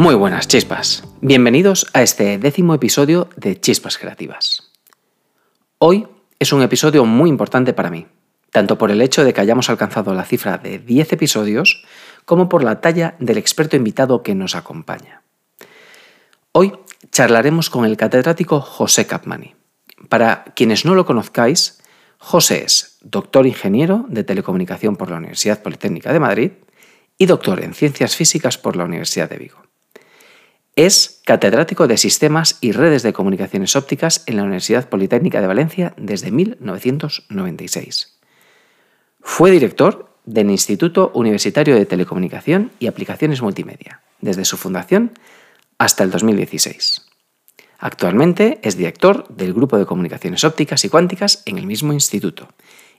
Muy buenas chispas. Bienvenidos a este décimo episodio de Chispas Creativas. Hoy es un episodio muy importante para mí, tanto por el hecho de que hayamos alcanzado la cifra de 10 episodios, como por la talla del experto invitado que nos acompaña. Hoy charlaremos con el catedrático José Capmani. Para quienes no lo conozcáis, José es doctor ingeniero de telecomunicación por la Universidad Politécnica de Madrid y doctor en ciencias físicas por la Universidad de Vigo. Es catedrático de Sistemas y Redes de Comunicaciones Ópticas en la Universidad Politécnica de Valencia desde 1996. Fue director del Instituto Universitario de Telecomunicación y Aplicaciones Multimedia, desde su fundación hasta el 2016. Actualmente es director del Grupo de Comunicaciones Ópticas y Cuánticas en el mismo instituto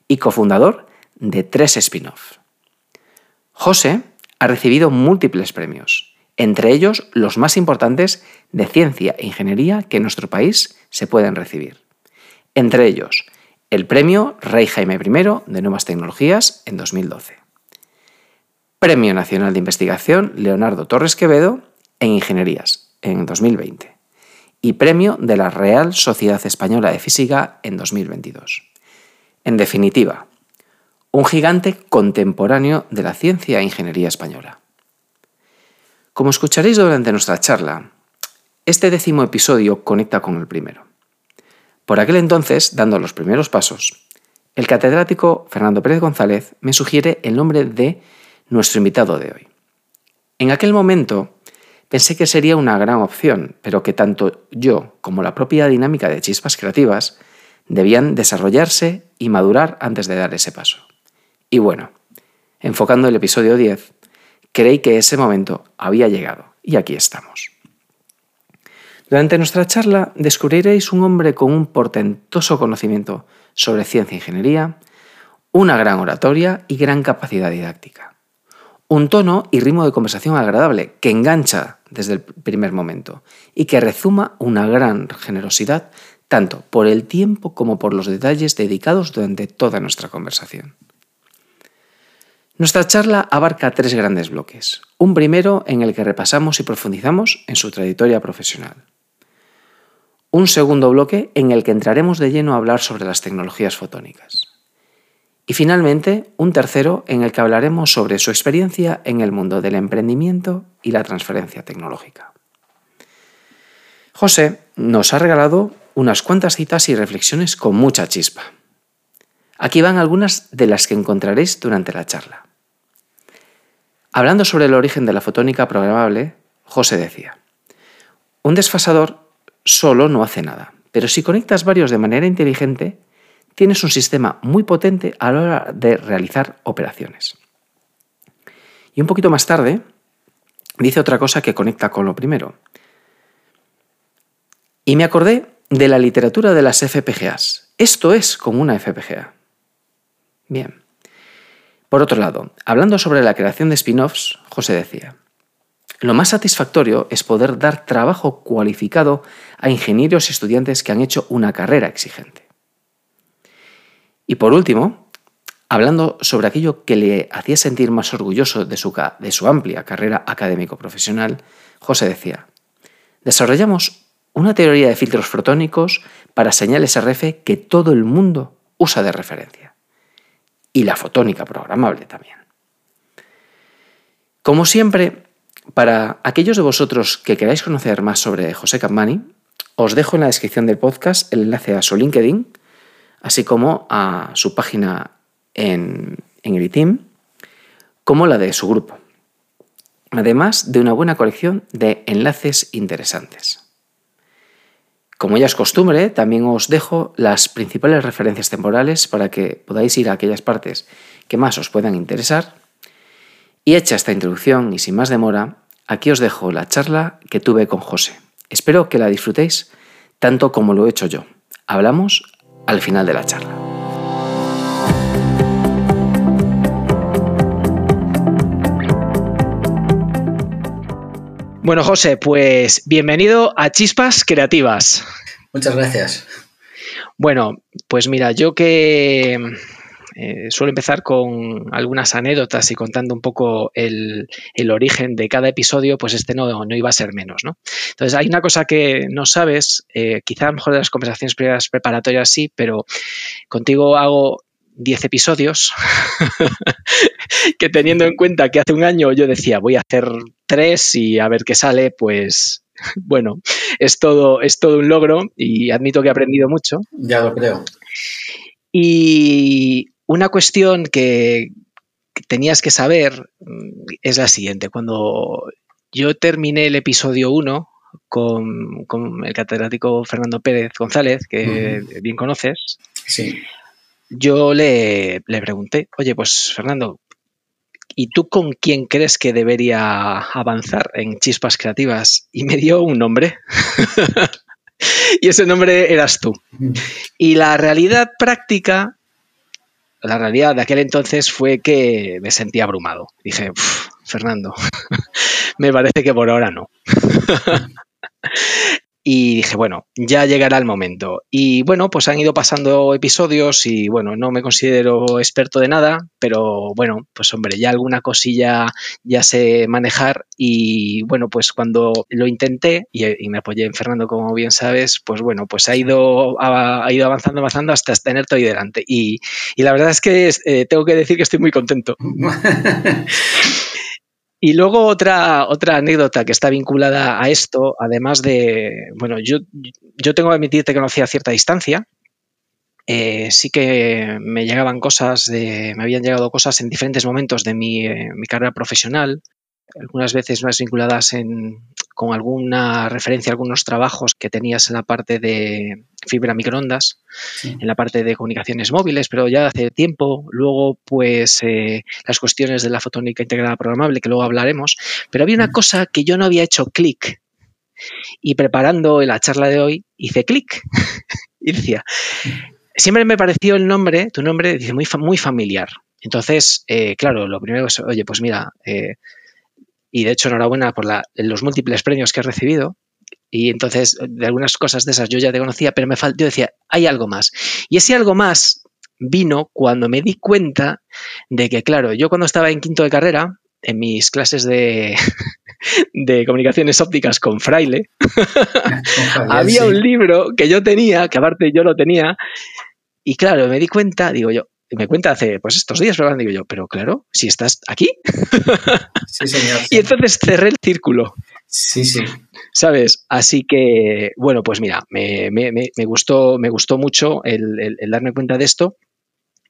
y cofundador de tres spin-off. José ha recibido múltiples premios, entre ellos los más importantes de ciencia e ingeniería que en nuestro país se pueden recibir. Entre ellos, el Premio Rey Jaime I de Nuevas Tecnologías en 2012. Premio Nacional de Investigación Leonardo Torres Quevedo en Ingenierías en 2020 y Premio de la Real Sociedad Española de Física en 2022. En definitiva, un gigante contemporáneo de la ciencia e ingeniería española. Como escucharéis durante nuestra charla, este décimo episodio conecta con el primero. Por aquel entonces, dando los primeros pasos, el catedrático Fernando Pérez González me sugiere el nombre de nuestro invitado de hoy. En aquel momento pensé que sería una gran opción, pero que tanto yo como la propia dinámica de chispas creativas debían desarrollarse y madurar antes de dar ese paso. Y bueno, enfocando el episodio 10, creí que ese momento había llegado y aquí estamos. Durante nuestra charla descubriréis un hombre con un portentoso conocimiento sobre ciencia e ingeniería, una gran oratoria y gran capacidad didáctica. Un tono y ritmo de conversación agradable que engancha desde el primer momento y que rezuma una gran generosidad tanto por el tiempo como por los detalles dedicados durante toda nuestra conversación. Nuestra charla abarca tres grandes bloques. Un primero en el que repasamos y profundizamos en su trayectoria profesional. Un segundo bloque en el que entraremos de lleno a hablar sobre las tecnologías fotónicas. Y finalmente, un tercero en el que hablaremos sobre su experiencia en el mundo del emprendimiento y la transferencia tecnológica. José nos ha regalado unas cuantas citas y reflexiones con mucha chispa. Aquí van algunas de las que encontraréis durante la charla. Hablando sobre el origen de la fotónica programable, José decía, un desfasador solo no hace nada, pero si conectas varios de manera inteligente, tienes un sistema muy potente a la hora de realizar operaciones. Y un poquito más tarde, dice otra cosa que conecta con lo primero. Y me acordé de la literatura de las FPGAs. Esto es como una FPGA. Bien. Por otro lado, hablando sobre la creación de spin-offs, José decía, lo más satisfactorio es poder dar trabajo cualificado a ingenieros y estudiantes que han hecho una carrera exigente. Y por último, hablando sobre aquello que le hacía sentir más orgulloso de su, de su amplia carrera académico-profesional, José decía, desarrollamos una teoría de filtros fotónicos para señales RF que todo el mundo usa de referencia y la fotónica programable también. Como siempre, para aquellos de vosotros que queráis conocer más sobre José Capmani, os dejo en la descripción del podcast el enlace a su LinkedIn, así como a su página en, en el como la de su grupo. Además de una buena colección de enlaces interesantes. Como ya es costumbre, también os dejo las principales referencias temporales para que podáis ir a aquellas partes que más os puedan interesar. Y hecha esta introducción y sin más demora, aquí os dejo la charla que tuve con José. Espero que la disfrutéis tanto como lo he hecho yo. Hablamos al final de la charla. Bueno, José, pues bienvenido a Chispas Creativas. Muchas gracias. Bueno, pues mira, yo que, eh, suelo empezar con algunas anécdotas y contando un poco el, origen de cada episodio, pues este no, no, iba a ser menos, ¿no? Entonces, hay una cosa que no sabes, eh, quizá a lo mejor de las conversaciones preparatorias sí, pero contigo hago 10 episodios, que teniendo en cuenta que hace un año yo decía, voy a hacer 3 y a ver qué sale, pues bueno, es todo, es todo un logro y admito que he aprendido mucho. Ya lo creo. Y una cuestión que tenías que saber mm, es la siguiente. Cuando yo terminé el episodio 1 con, el catedrático Fernando Pérez González, que bien conoces, yo le, le pregunté, oye, pues Fernando, ¿y tú con quién crees que debería avanzar en chispas creativas? Y me dio un nombre. y ese nombre eras tú. Y la realidad práctica, la realidad de aquel entonces fue que me sentí abrumado. Dije, Fernando, me parece que por ahora no. Y dije, bueno, ya llegará el momento. Y bueno, pues han ido pasando episodios y bueno, no me considero experto de nada, pero bueno, pues hombre, ya alguna cosilla ya sé manejar y bueno, pues cuando lo intenté y, me apoyé en Fernando, como bien sabes, pues bueno, pues ha ido, ha, ido avanzando, avanzando hasta tenerte ahí delante. Y, la verdad es que eh, tengo que decir que estoy muy contento. Y luego otra, otra anécdota que está vinculada a esto, además de, bueno, yo, yo tengo que admitirte que conocía a cierta distancia. Eh, sí que me llegaban cosas, de, me habían llegado cosas en diferentes momentos de mi, eh, mi carrera profesional, algunas veces más vinculadas en, con alguna referencia a algunos trabajos que tenías en la parte de fibra microondas, en la parte de comunicaciones móviles, pero ya hace tiempo. Luego, pues eh, las cuestiones de la fotónica integrada programable, que luego hablaremos. Pero había una cosa que yo no había hecho clic. Y preparando la charla de hoy, hice clic. y decía, siempre me pareció el nombre, tu nombre, dice, muy, muy familiar. Entonces, eh, claro, lo primero es, oye, pues mira, eh, y de hecho enhorabuena por los múltiples premios que has recibido. Y entonces, de algunas cosas de esas yo ya te conocía, pero me faltó, yo decía, hay algo más. Y ese algo más vino cuando me di cuenta de que, claro, yo cuando estaba en quinto de carrera, en mis clases de, de comunicaciones ópticas con Fraile, había un libro que yo tenía, que aparte yo lo tenía, y claro, me di cuenta, digo yo, me cuenta hace pues estos días, pero digo yo, pero claro, si estás aquí. Sí, señor. y entonces cerré el círculo. Sí, sí. ¿Sabes? Así que, bueno, pues mira, me, gustó, me gustó mucho el, darme cuenta de esto.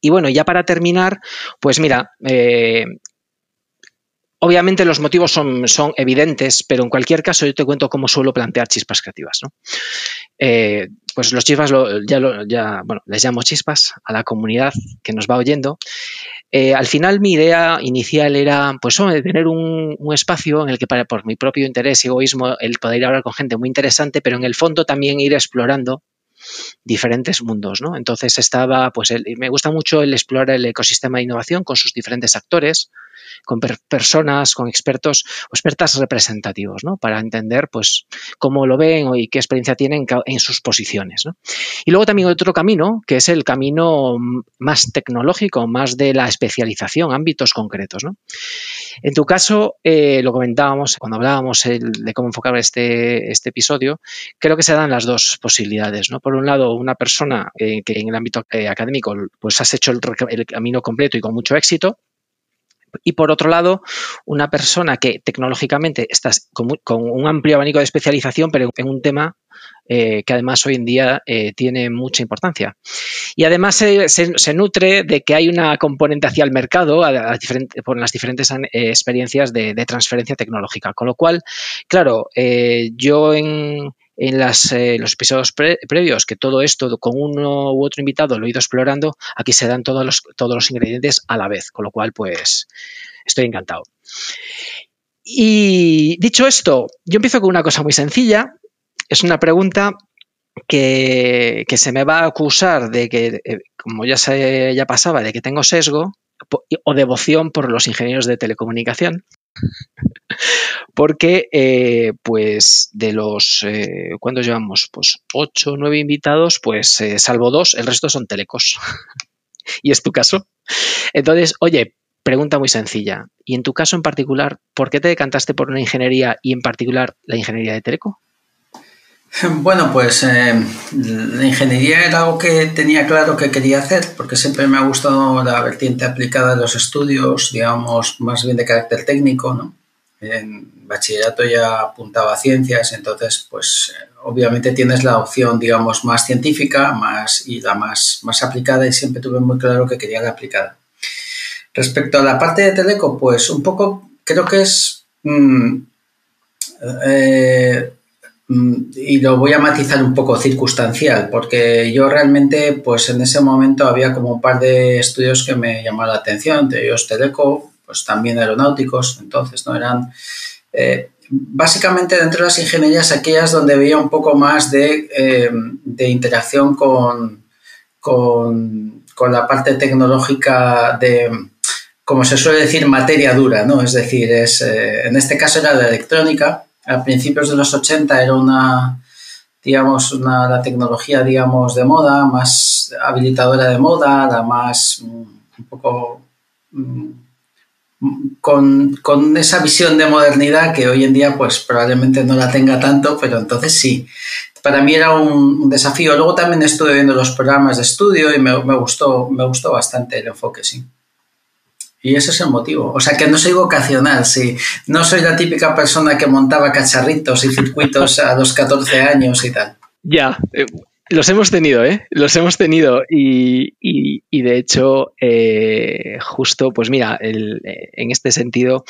Y bueno, ya para terminar, pues mira, eh, Obviamente los motivos son, son, evidentes, pero en cualquier caso yo te cuento cómo suelo plantear chispas creativas. ¿no? Eh, pues los chispas ya, bueno, les llamo chispas a la comunidad que nos va oyendo. Eh, al final mi idea inicial era pues tener un, espacio en el que para, por mi propio interés y egoísmo el poder hablar con gente muy interesante, pero en el fondo también ir explorando diferentes mundos, ¿no? Entonces estaba, pues me gusta mucho el explorar el ecosistema de innovación con sus diferentes actores, con personas, con expertos o expertas representativos, ¿no? Para entender, pues, cómo lo ven y qué experiencia tienen en sus posiciones, ¿no? Y luego también otro camino, que es el camino más tecnológico, más de la especialización, ámbitos concretos, ¿no? En tu caso, eh, lo comentábamos cuando hablábamos de cómo enfocar este, este episodio, creo que se dan las dos posibilidades, ¿no? Por un lado, una persona eh, que en el ámbito eh, académico pues has hecho el camino completo y con mucho éxito, y por otro lado, una persona que tecnológicamente está con, un amplio abanico de especialización, pero en un tema eh, que además hoy en día eh, tiene mucha importancia. Y además se, nutre de que hay una componente hacia el mercado por las diferentes eh, experiencias de, transferencia tecnológica. Con lo cual, claro, yo en, en los episodios previos que todo esto con uno u otro invitado lo he ido explorando, aquí se dan todos los, todos los ingredientes a la vez, con lo cual pues estoy encantado. Y dicho esto, yo empiezo con una cosa muy sencilla, es una pregunta que, se me va a acusar de que, eh, como ya, se, ya pasaba, de que tengo sesgo o devoción por los ingenieros de telecomunicación. Porque, eh, pues, de los, eh, ¿cuántos llevamos? Pues ocho, nueve invitados, pues, eh, salvo dos, el resto son telecos. y es tu caso. Entonces, oye, pregunta muy sencilla. Y en tu caso en particular, ¿por qué te decantaste por una ingeniería y en particular la ingeniería de Teleco? Bueno, pues eh, la ingeniería era algo que tenía claro que quería hacer, porque siempre me ha gustado la vertiente aplicada de los estudios, digamos, más bien de carácter técnico, ¿no? En bachillerato ya apuntaba a ciencias, entonces, pues obviamente tienes la opción, digamos, más científica más, y la más, más aplicada, y siempre tuve muy claro que quería la aplicada. Respecto a la parte de Teleco, pues un poco creo que es... Mm, eh, Mm, y lo voy a matizar un poco circunstancial, porque yo realmente, pues en ese momento había como un par de estudios que me llamaron la atención, de ellos Teleco, pues también aeronáuticos, entonces no eran... Eh, básicamente dentro de las ingenierías aquellas donde veía un poco más de, eh, de interacción con, con, con, la parte tecnológica de, como se suele decir, materia dura, ¿no? Es decir, es, eh, en este caso era la electrónica, a principios de los 80 era una, digamos, una, la tecnología, digamos, de moda, más habilitadora de moda, la más, mm, un poco, mm, con, con, esa visión de modernidad que hoy en día, pues probablemente no la tenga tanto, pero entonces sí. Para mí era un, desafío. Luego también estuve viendo los programas de estudio y me, me, gustó, me gustó bastante el enfoque, sí. Y ese es el motivo. O sea, que no soy vocacional, sí. No soy la típica persona que montaba cacharritos y circuitos a los 14 años y tal. Ya, eh, los hemos tenido, ¿eh? Los hemos tenido. Y, y, de hecho, eh, justo, pues mira, el, en este sentido,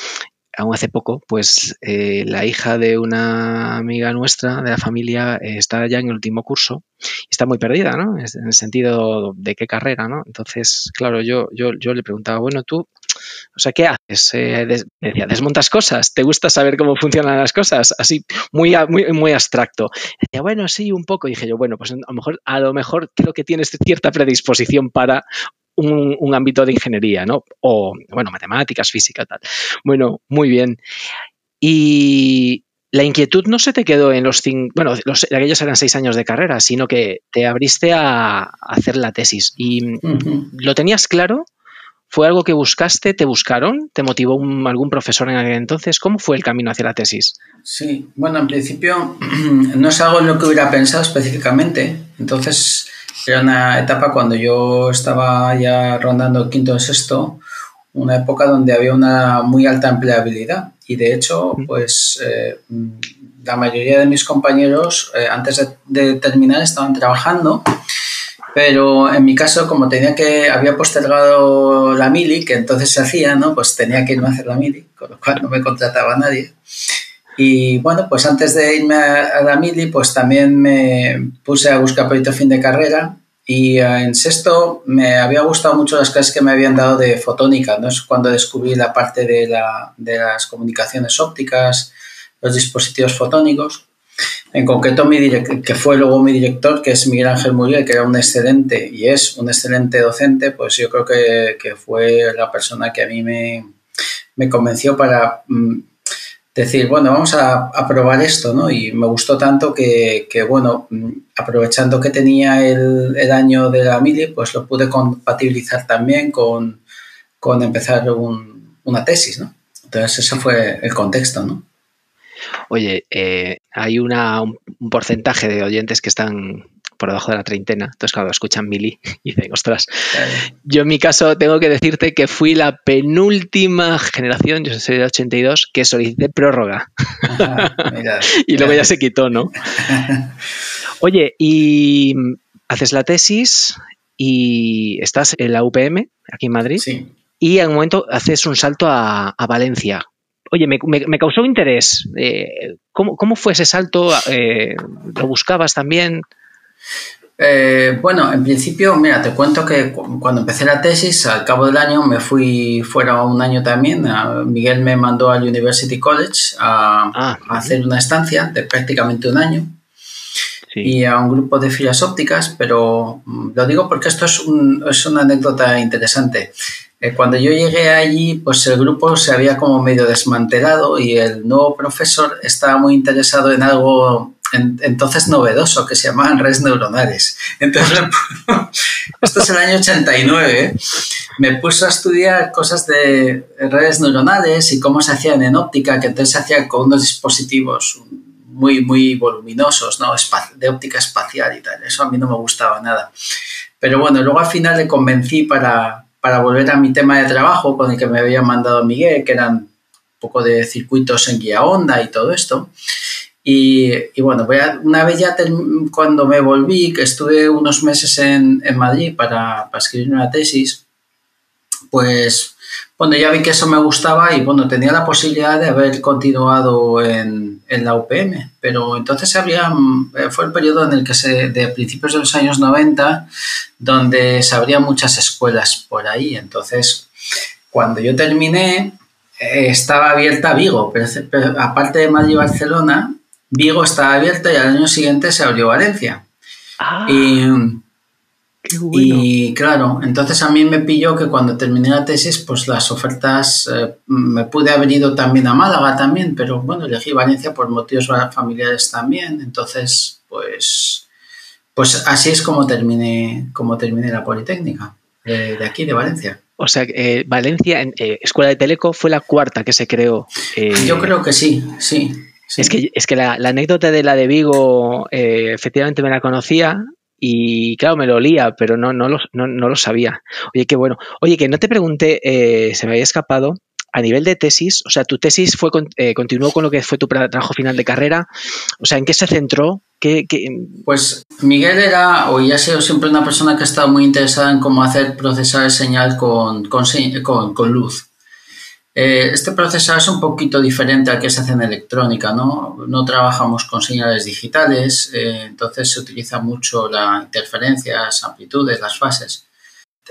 aún hace poco, pues eh, la hija de una amiga nuestra de la familia eh, está ya en el último curso y está muy perdida, ¿no? En el sentido de qué carrera, ¿no? Entonces, claro, yo, yo, yo le preguntaba, bueno, tú, o sea, ¿qué haces? Eh, decía, desmontas cosas, ¿te gusta saber cómo funcionan las cosas? Así, muy, muy, muy abstracto. Decía, bueno, sí, un poco. Y dije yo, bueno, pues a lo mejor, a lo mejor creo que tienes cierta predisposición para un, ámbito de ingeniería, ¿no? O, bueno, matemáticas, física, tal. Bueno, muy bien. Y la inquietud no se te quedó en los cinco, bueno, los, aquellos eran seis años de carrera, sino que te abriste a, hacer la tesis. ¿Y lo tenías claro? ¿Fue algo que buscaste? ¿Te buscaron? ¿Te motivó algún profesor en aquel entonces? ¿Cómo fue el camino hacia la tesis? Sí, bueno, en principio no es algo en lo que hubiera pensado específicamente. Entonces, era una etapa cuando yo estaba ya rondando el quinto o sexto, una época donde había una muy alta empleabilidad y de hecho, pues eh, la mayoría de mis compañeros eh, antes de, terminar estaban trabajando, pero en mi caso, como tenía que, había postergado la mili, que entonces se hacía, ¿no? Pues tenía que irme a hacer la mili, con lo cual no me contrataba nadie. Y bueno, pues antes de irme a, la mili, pues también me puse a buscar proyecto fin de carrera y eh, en sexto me había gustado mucho las clases que me habían dado de fotónica, ¿no? Es cuando descubrí la parte de, la, de las comunicaciones ópticas, los dispositivos fotónicos. En concreto, mi que fue luego mi director, que es Miguel Ángel Muriel, que era un excelente y es un excelente docente, pues yo creo que, que fue la persona que a mí me, convenció para mm, decir, bueno, vamos a, probar esto, ¿no? Y me gustó tanto que, bueno, aprovechando que tenía el, año de la mili, pues lo pude compatibilizar también con, empezar una tesis, ¿no? Entonces ese fue el contexto, ¿no? Oye, eh, hay una, un porcentaje de oyentes que están por debajo de la treintena. Entonces, claro, escuchan Mili y dicen, ostras. Yo en mi caso tengo que decirte que fui la penúltima generación, yo soy de 82, que solicité prórroga. y luego ya se quitó, ¿no? Oye, y haces la tesis y estás en la UPM, aquí en Madrid. Sí. Y en un momento haces un salto a, Valencia. Oye, me, causó interés. Eh, ¿cómo, fue ese salto? Eh, ¿Lo buscabas también? Eh, bueno, en principio, mira, te cuento que cuando empecé la tesis, al cabo del año me fui fuera un año también. Miguel me mandó al University College a, ah, hacer una estancia de prácticamente un año y a un grupo de filas ópticas, pero mm, lo digo porque esto es, es una anécdota interesante. Eh, cuando yo llegué allí, pues el grupo se había como medio desmantelado y el nuevo profesor estaba muy interesado en algo entonces novedoso, que se llamaban redes neuronales. Entonces, esto es el año 89, me puse a estudiar cosas de redes neuronales y cómo se hacían en óptica, que entonces se hacían con unos dispositivos muy, muy voluminosos, ¿no? de óptica espacial y tal. Eso a mí no me gustaba nada. Pero bueno, luego al final le convencí para, para volver a mi tema de trabajo con el que me había mandado Miguel, que eran un poco de circuitos en guía onda y todo esto. Y, bueno, voy a, una vez ya cuando me volví, que estuve unos meses en, en Madrid para, para, escribir una tesis, pues bueno, ya vi que eso me gustaba y bueno, tenía la posibilidad de haber continuado en, en la UPM, pero entonces había, eh, fue el periodo en el que se, de principios de los años 90, donde se abrían muchas escuelas por ahí. Entonces, cuando yo terminé, eh, estaba abierta Vigo, pero, aparte de Madrid y Barcelona, Vigo estaba abierta y al año siguiente se abrió Valencia. Ah. Y y claro, entonces a mí me pilló que cuando terminé la tesis, pues las ofertas, eh, me pude haber ido también a Málaga también, pero bueno, elegí Valencia por motivos familiares también. Entonces, pues, pues así es como terminé, como terminé la Politécnica, de, aquí, de Valencia. O sea, eh, Valencia, en, eh, Escuela de Teleco, fue la cuarta que se creó. Yo creo que sí, sí. Es que, es que la, anécdota de la de Vigo, efectivamente me la conocía, y claro, me lo olía, pero no, no, lo, no, lo sabía. Oye, qué bueno. Oye, que no te pregunté, eh, se me había escapado, a nivel de tesis, o sea, tu tesis fue eh, continuó con lo que fue tu trabajo final de carrera, o sea, ¿en qué se centró? ¿Qué, Pues Miguel era, o ya ha sido siempre una persona que ha estado muy interesada en cómo hacer procesar señal con, con, con luz. Eh, este proceso es un poquito diferente al que se hace en electrónica, ¿no? No trabajamos con señales digitales, eh, entonces se utiliza mucho la interferencia, las amplitudes, las fases.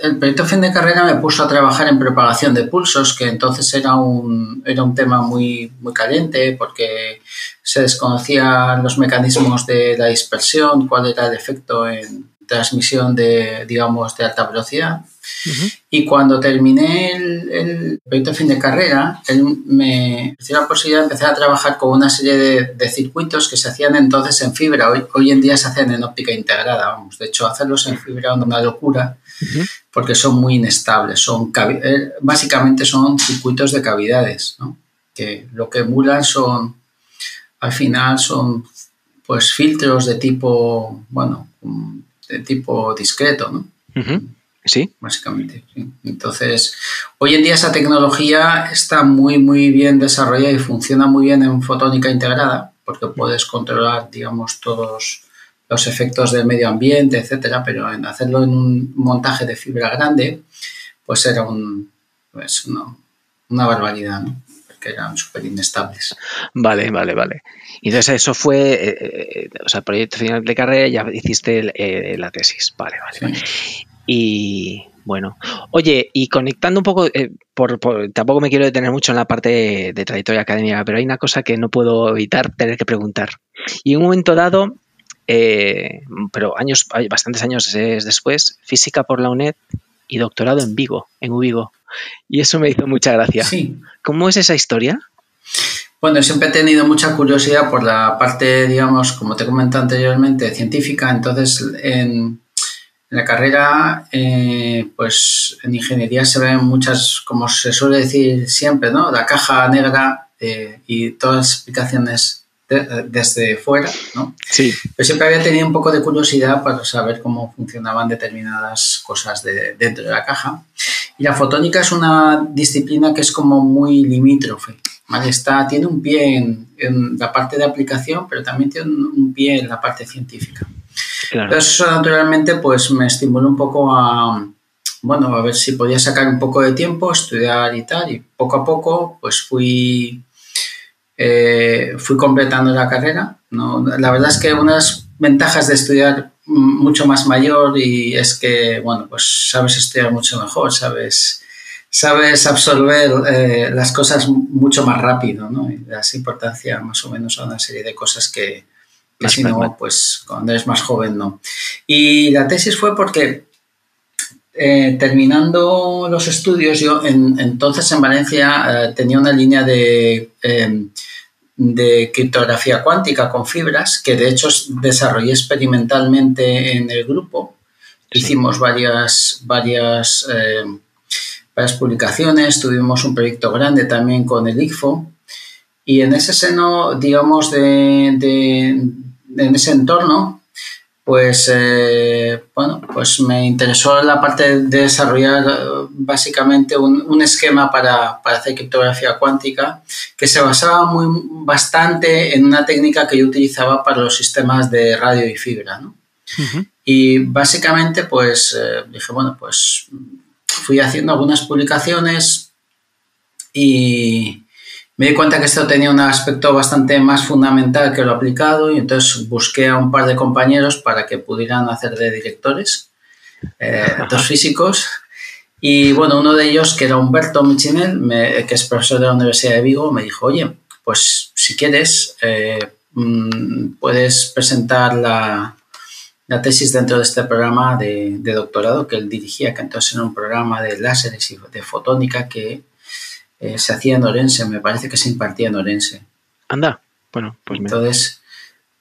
El proyecto fin de carrera me puso a trabajar en propagación de pulsos, que entonces era un, era un tema muy, muy caliente porque se desconocían los mecanismos de la dispersión, cuál era el efecto en transmisión de, digamos, de alta velocidad. Y cuando terminé el, proyecto de fin de carrera, él me dio la posibilidad de empezar a trabajar con una serie de, circuitos que se hacían entonces en fibra. Hoy, hoy en día se hacen en óptica integrada, vamos. De hecho, hacerlos en fibra es una locura porque son muy inestables. Son eh, básicamente son circuitos de cavidades, que lo que emulan son, al final, son pues filtros de tipo, bueno, de tipo discreto, ¿no? Sí. Básicamente. Entonces, hoy en día esa tecnología está muy, muy bien desarrollada y funciona muy bien en fotónica integrada, porque puedes controlar, digamos, todos los efectos del medio ambiente, etcétera, pero en hacerlo en un montaje de fibra grande, pues era un, pues una barbaridad, ¿no? Porque eran súper inestables. Vale, vale, vale. Entonces eso fue, eh, eh, o sea, proyecto final de carrera, ya hiciste eh, la tesis. Vale, vale. Y bueno, oye, y conectando un poco, eh, por, tampoco me quiero detener mucho en la parte de, trayectoria académica, pero hay una cosa que no puedo evitar tener que preguntar. Y en un momento dado, eh, pero años, bastantes años después, física por la UNED y doctorado en Vigo, en Ubigo. Y eso me hizo mucha gracia. Sí. ¿Cómo es esa historia? Bueno, siempre he tenido mucha curiosidad por la parte, digamos, como te comenté anteriormente, científica. Entonces, en, en la carrera, eh, pues en ingeniería se ven muchas, como se suele decir siempre, ¿no? La caja negra eh, y todas las explicaciones desde fuera, ¿no? Sí. Pero siempre había tenido un poco de curiosidad para saber cómo funcionaban determinadas cosas de, dentro de la caja. Y la fotónica es una disciplina que es como muy limítrofe, ¿vale? Está, tiene un pie en, en la parte de aplicación, pero también tiene un pie en la parte científica. Eso naturalmente pues me estimuló un poco a, bueno, a ver si podía sacar un poco de tiempo, estudiar y tal, y poco a poco pues fui, eh, fui completando la carrera. ¿no? La verdad es que unas ventajas de estudiar mucho más mayor y es que, bueno, pues sabes estudiar mucho mejor, sabes, sabes absorber eh, las cosas mucho más rápido, ¿no? Y das importancia más o menos a una serie de cosas que, que si no, pues cuando eres más joven no. Y la tesis fue porque eh, terminando los estudios, yo en, entonces en Valencia eh, tenía una línea de, em, de criptografía cuántica con fibras, que de hecho desarrollé experimentalmente en el grupo. Hicimos varias, varias, eh, varias publicaciones, tuvimos un proyecto grande también con el ICFO. Y en ese seno, digamos, de, de en ese entorno, pues eh, bueno, pues me interesó la parte de desarrollar eh, básicamente un, esquema para, hacer criptografía cuántica que se basaba muy bastante en una técnica que yo utilizaba para los sistemas de radio y fibra, Y básicamente, pues eh, dije, bueno, pues fui haciendo algunas publicaciones y, me di cuenta que esto tenía un aspecto bastante más fundamental que lo aplicado y entonces busqué a un par de compañeros para que pudieran hacer de directores, eh, dos físicos. Y bueno, uno de ellos, que era Humberto Michinel, que es profesor de la Universidad de Vigo, me dijo, oye, pues si quieres, eh, mm, puedes presentar la, la, tesis dentro de este programa de, de, doctorado que él dirigía, que entonces era un programa de láseres y de fotónica que eh, se hacía en Orense, me parece que se impartía en Orense. Anda, bueno, pues Entonces,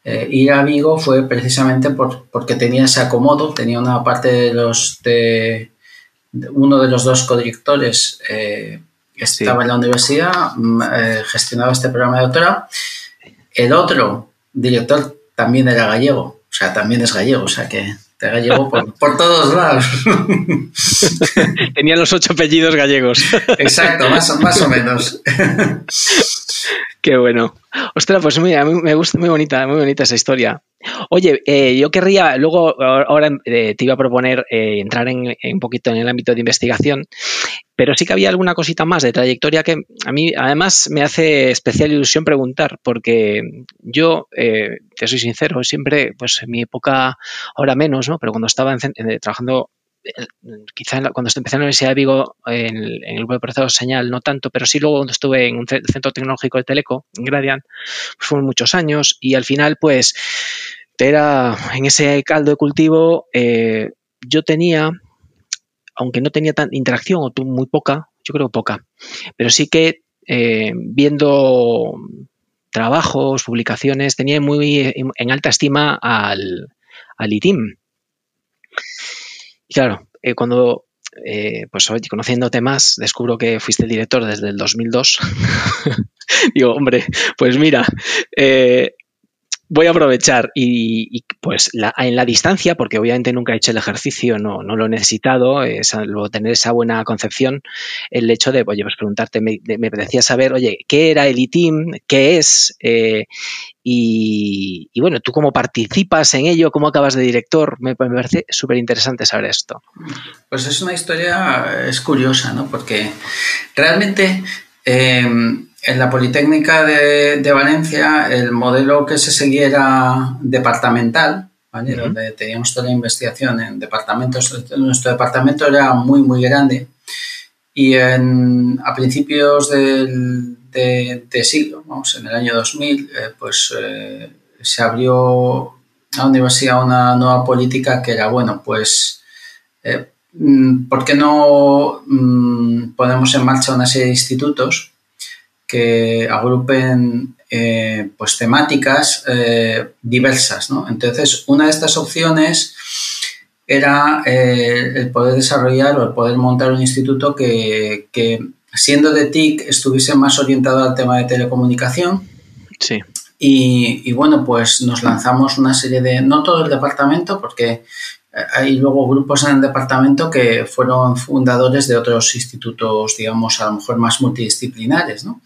eh, ir a Vigo fue precisamente por, porque tenía ese acomodo, tenía una parte de los de, uno de los dos codirectores eh, estaba en la universidad, mm, gestionaba este programa de doctora. El otro director también era gallego, o sea, también es gallego, o sea que gallego por, por todos lados. Tenía los ocho apellidos gallegos. Exacto, más, más o menos. Qué bueno. Ostras, pues mira, me gusta muy bonita, muy bonita esa historia. Oye, eh, yo querría, luego ahora eh, te iba a proponer eh, entrar en, un poquito en el ámbito de investigación, pero sí que había alguna cosita más de trayectoria que a mí además me hace especial ilusión preguntar, porque yo, te soy sincero, siempre, pues en mi época, ahora menos, ¿no? Pero cuando estaba trabajando quizá cuando empecé en la Universidad de Vigo, en, el grupo de procesos señal, no tanto, pero sí luego cuando estuve en un centro tecnológico de Teleco, en Gradian, pues fueron muchos años y al final, pues, era en ese caldo de cultivo, eh, yo tenía, aunque no tenía tan interacción, o muy poca, yo creo poca, pero sí que eh, viendo trabajos, publicaciones, tenía muy en alta estima al, al ITIM, y claro, eh, cuando, eh, pues oye, conociéndote más, descubro que fuiste el director desde el 2002. Digo, hombre, pues mira, eh, voy a aprovechar y, pues en la distancia, porque obviamente nunca he hecho el ejercicio, no, lo he necesitado, luego tener esa buena concepción, el hecho de, oye, pues preguntarte, me, me decía saber, oye, ¿qué era el ITIM? ¿Qué es? Eh, y, bueno, tú cómo participas en ello, cómo acabas de director, me, parece súper interesante saber esto. Pues es una historia, es curiosa, ¿no? Porque realmente... Eh, en la Politécnica de, Valencia el modelo que se seguía era departamental, donde teníamos toda la investigación en departamentos. Nuestro departamento era muy, muy grande. Y a principios del, de, siglo, vamos, en el año 2000, eh, pues eh, se abrió a la universidad una nueva política que era, bueno, pues... Eh, mm, ¿Por qué no mm, ponemos en marcha una serie de institutos que agrupen eh, pues temáticas eh, diversas. ¿no? Entonces, una de estas opciones era eh, el poder desarrollar o el poder montar un instituto que, siendo de TIC, estuviese más orientado al tema de telecomunicación. Sí. Y, y, bueno, pues nos lanzamos una serie de, no todo el departamento, porque hay luego grupos en el departamento que fueron fundadores de otros institutos, digamos, a lo mejor más multidisciplinares, ¿no?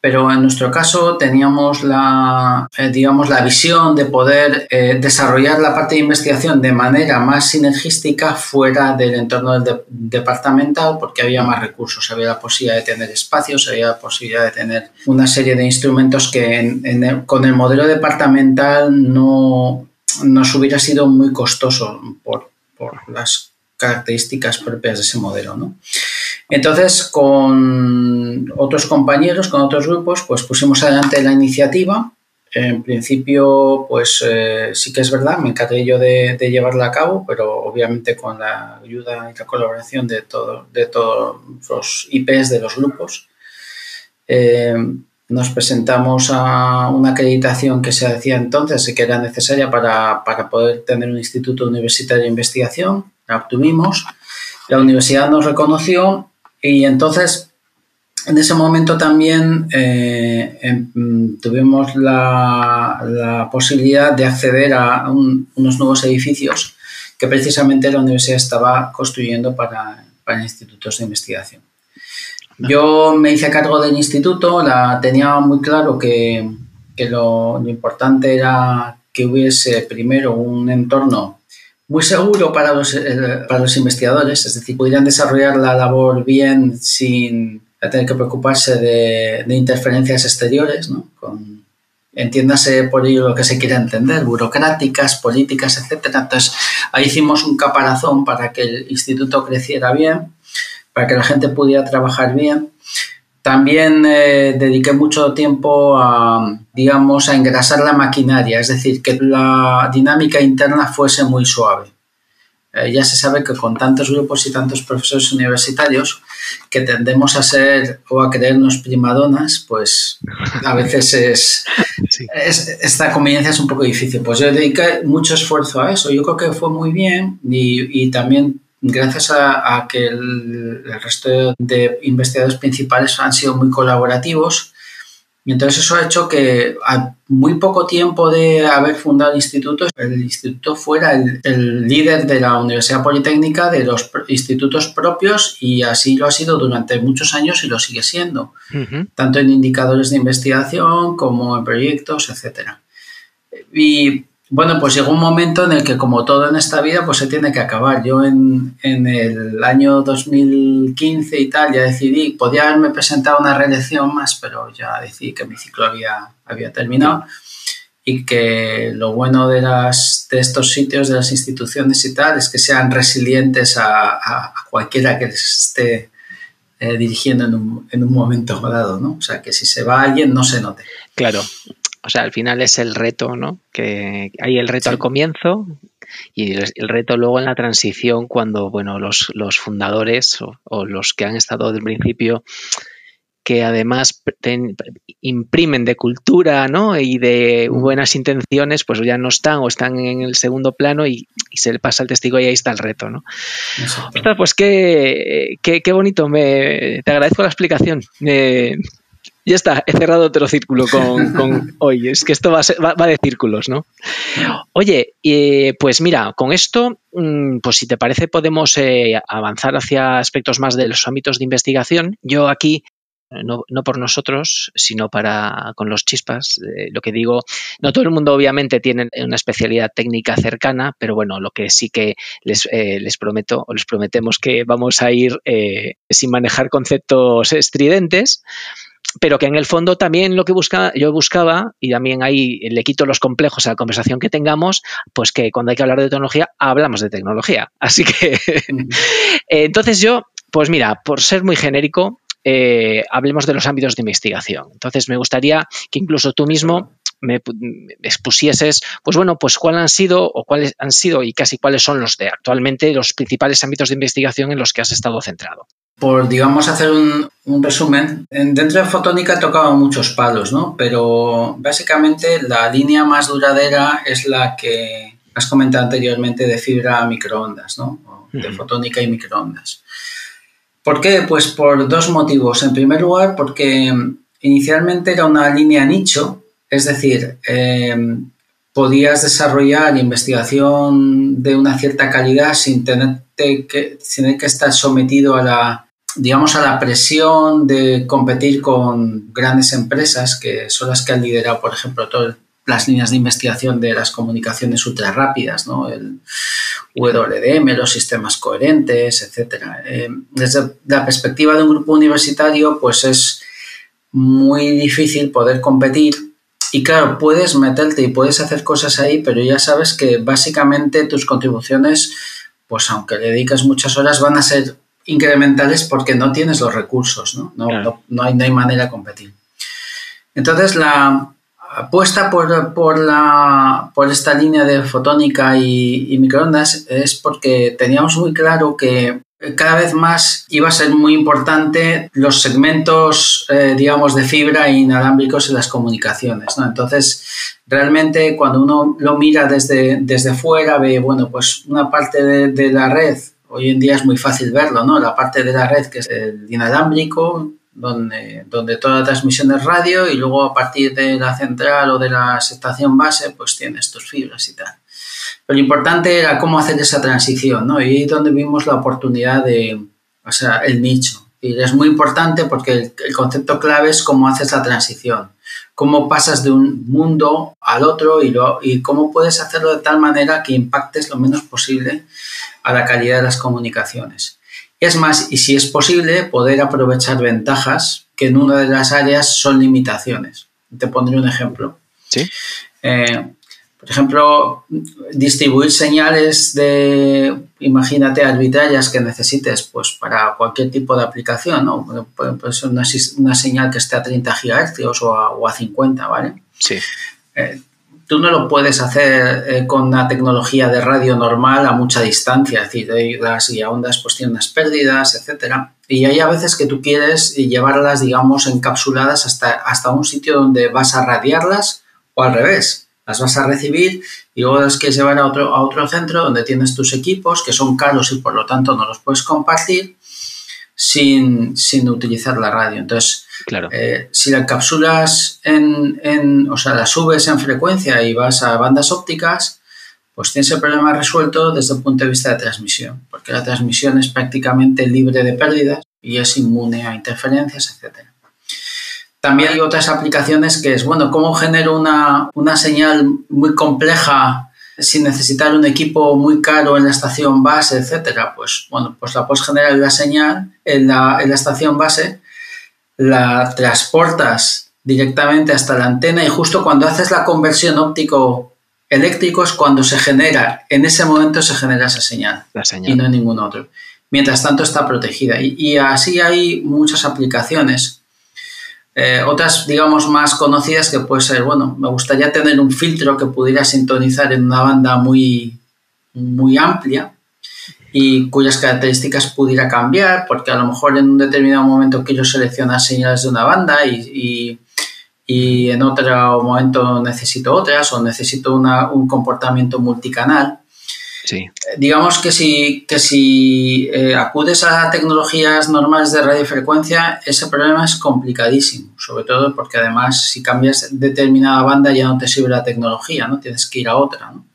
Pero en nuestro caso teníamos la, eh, digamos, la visión de poder eh, desarrollar la parte de investigación de manera más sinergística fuera del entorno del departamental porque había más recursos, había la posibilidad de tener espacios, había la posibilidad de tener una serie de instrumentos que con el modelo departamental no, nos hubiera sido muy costoso por, las características propias de ese modelo. ¿no? Entonces, con otros compañeros, con otros grupos, pues pusimos adelante la iniciativa. En principio, pues eh, sí que es verdad, me encargué yo de, llevarla a cabo, pero obviamente con la ayuda y la colaboración de, de todos los IPs de los grupos. Eh, nos presentamos a una acreditación que se hacía entonces y que era necesaria para, para poder tener un instituto universitario de investigación, la obtuvimos, la universidad nos reconoció y entonces en ese momento también eh, em, tuvimos la, posibilidad de acceder a unos nuevos edificios que precisamente la universidad estaba construyendo para, para institutos de investigación. Yo me hice cargo del instituto, la, tenía muy claro que, que lo, importante era que hubiese primero un entorno muy seguro para los, eh, para los investigadores, es decir, pudieran desarrollar la labor bien sin tener que preocuparse de, de interferencias exteriores, ¿no? Con, entiéndase por ello lo que se quiera entender, burocráticas, políticas, etc. Entonces, ahí hicimos un caparazón para que el instituto creciera bien, para que la gente pudiera trabajar bien. También eh, dediqué mucho tiempo a, digamos, a engrasar la maquinaria, es decir, que la dinámica interna fuese muy suave. Eh, ya se sabe que con tantos grupos y tantos profesores universitarios que tendemos a ser o a creernos primadonas, pues a veces es, sí. es, esta conveniencia es un poco difícil. Pues yo dediqué mucho esfuerzo a eso. Yo creo que fue muy bien y, y también gracias a, a que el, el, resto de investigadores principales han sido muy colaborativos. Y entonces eso ha hecho que a muy poco tiempo de haber fundado el instituto, el instituto fuera el, el líder de la Universidad Politécnica de los institutos propios y así lo ha sido durante muchos años y lo sigue siendo, uh -huh. tanto en indicadores de investigación como en proyectos, etcétera. Y bueno, pues llegó un momento en el que, como todo en esta vida, pues se tiene que acabar. Yo en, en, el año 2015 y tal ya decidí, podía haberme presentado una reelección más, pero ya decidí que mi ciclo había, había terminado y que lo bueno de, las, de estos sitios, de las instituciones y tal, es que sean resilientes a, a, a cualquiera que les esté eh, dirigiendo en un, en un momento dado, ¿no? O sea, que si se va alguien no se note. Claro, o sea, al final es el reto, ¿no? Que hay el reto sí. al comienzo y el, el, reto luego en la transición cuando, bueno, los, los fundadores o, o, los que han estado desde el principio que además ten, imprimen de cultura ¿no? y de buenas intenciones, pues ya no están o están en el segundo plano y, y se le pasa el testigo y ahí está el reto. ¿no? Ostras, pues qué, qué, qué, bonito, me, te agradezco la explicación. Eh, ya está, he cerrado otro círculo con, con hoy. Es que esto va, ser, va, va, de círculos, ¿no? Oye, eh, pues mira, con esto, mm, pues si te parece, podemos eh, avanzar hacia aspectos más de los ámbitos de investigación. Yo aquí no, no, por nosotros, sino para con los chispas. Eh, lo que digo, no todo el mundo obviamente tiene una especialidad técnica cercana, pero bueno, lo que sí que les, eh, les prometo o les prometemos que vamos a ir eh, sin manejar conceptos estridentes pero que en el fondo también lo que busca, yo buscaba, y también ahí le quito los complejos a la conversación que tengamos, pues que cuando hay que hablar de tecnología, hablamos de tecnología. Así que, entonces yo, pues mira, por ser muy genérico, eh, hablemos de los ámbitos de investigación. Entonces, me gustaría que incluso tú mismo me, expusieses, pues bueno, pues cuáles han sido o cuáles han sido y casi cuáles son los de actualmente los principales ámbitos de investigación en los que has estado centrado. Por, digamos, hacer un, un resumen, dentro de fotónica he tocado muchos palos, ¿no? Pero básicamente la línea más duradera es la que has comentado anteriormente de fibra a microondas, ¿no? O de fotónica y microondas. ¿Por qué? Pues por dos motivos. En primer lugar, porque inicialmente era una línea nicho, es decir, eh, podías desarrollar investigación de una cierta calidad sin tener que, tener que estar sometido a la, digamos, a la presión de competir con grandes empresas que son las que han liderado, por ejemplo, todas las líneas de investigación de las comunicaciones ultra rápidas, ¿no? El WDM, los sistemas coherentes, etc. Eh, desde la perspectiva de un grupo universitario, pues es muy difícil poder competir y claro, puedes meterte y puedes hacer cosas ahí, pero ya sabes que básicamente tus contribuciones, pues aunque le dediques muchas horas, van a ser incrementales porque no tienes los recursos, ¿no? No, claro. no, no, hay, no hay, manera de competir. Entonces, la apuesta por, por, la, por esta línea de fotónica y, y, microondas es porque teníamos muy claro que cada vez más iba a ser muy importante los segmentos, eh, digamos, de fibra inalámbricos en las comunicaciones. ¿no? Entonces, realmente cuando uno lo mira desde, desde fuera, ve, bueno, pues una parte de, de, la red, hoy en día es muy fácil verlo, ¿no? La parte de la red que es el inalámbrico, donde, donde toda la transmisión es radio y luego a partir de la central o de la estación base, pues tienes tus fibras y tal. Pero lo importante era cómo hacer esa transición, ¿no? Y ahí es donde vimos la oportunidad de, o sea, el nicho. Y es muy importante porque el, el, concepto clave es cómo haces la transición, cómo pasas de un mundo al otro y, lo, y cómo puedes hacerlo de tal manera que impactes lo menos posible a la calidad de las comunicaciones. Es más, y si es posible, poder aprovechar ventajas que en una de las áreas son limitaciones. Te pondré un ejemplo. Sí. Eh, por ejemplo, distribuir señales de, imagínate, arbitrarias que necesites pues, para cualquier tipo de aplicación, ¿no? Puede ser una, una, señal que esté a 30 GHz o a, o a 50, ¿vale? Sí. Eh, tú no lo puedes hacer eh, con una tecnología de radio normal a mucha distancia, es decir, las ondas pues tienen unas pérdidas, etcétera. Y hay a veces que tú quieres llevarlas, digamos, encapsuladas hasta, hasta un sitio donde vas a radiarlas o al revés las vas a recibir y luego las quieres llevar a otro, a otro centro donde tienes tus equipos que son caros y por lo tanto no los puedes compartir sin, sin utilizar la radio. Entonces, claro. eh, si la encapsulas en, en, o sea, la subes en frecuencia y vas a bandas ópticas, pues tienes el problema resuelto desde el punto de vista de transmisión, porque la transmisión es prácticamente libre de pérdidas y es inmune a interferencias, etcétera. También hay otras aplicaciones que es, bueno, ¿cómo genero una, una señal muy compleja sin necesitar un equipo muy caro en la estación base, etcétera? Pues, bueno, pues la puedes generar en la señal en la, en la estación base, la transportas directamente hasta la antena y justo cuando haces la conversión óptico eléctrico es cuando se genera, en ese momento se genera esa señal, la señal. y no ningún otro. Mientras tanto está protegida. Y, y así hay muchas aplicaciones. Eh, otras, digamos, más conocidas que puede ser, bueno, me gustaría tener un filtro que pudiera sintonizar en una banda muy, muy amplia y cuyas características pudiera cambiar, porque a lo mejor en un determinado momento quiero seleccionar señales de una banda y, y, y en otro momento necesito otras o necesito una, un comportamiento multicanal. Sí. Digamos que si, que si eh, acudes a tecnologías normales de radiofrecuencia, ese problema es complicadísimo, sobre todo porque además si cambias determinada banda ya no te sirve la tecnología, ¿no? Tienes que ir a otra, ¿no?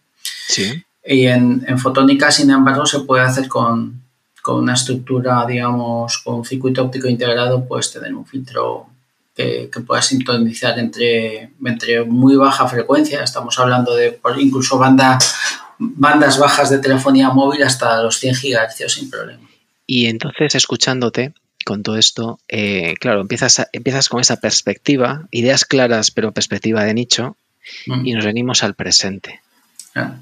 Sí. Y en, en fotónica, sin embargo, se puede hacer con, con, una estructura, digamos, con un circuito óptico integrado, puedes tener un filtro que, que pueda sintonizar entre, entre muy baja frecuencia, estamos hablando de incluso banda bandas bajas de telefonía móvil hasta los 100 GHz sin problema. Y entonces, escuchándote con todo esto, eh, claro, empiezas, a, empiezas con esa perspectiva, ideas claras, pero perspectiva de nicho, mm. y nos venimos al presente. Ah.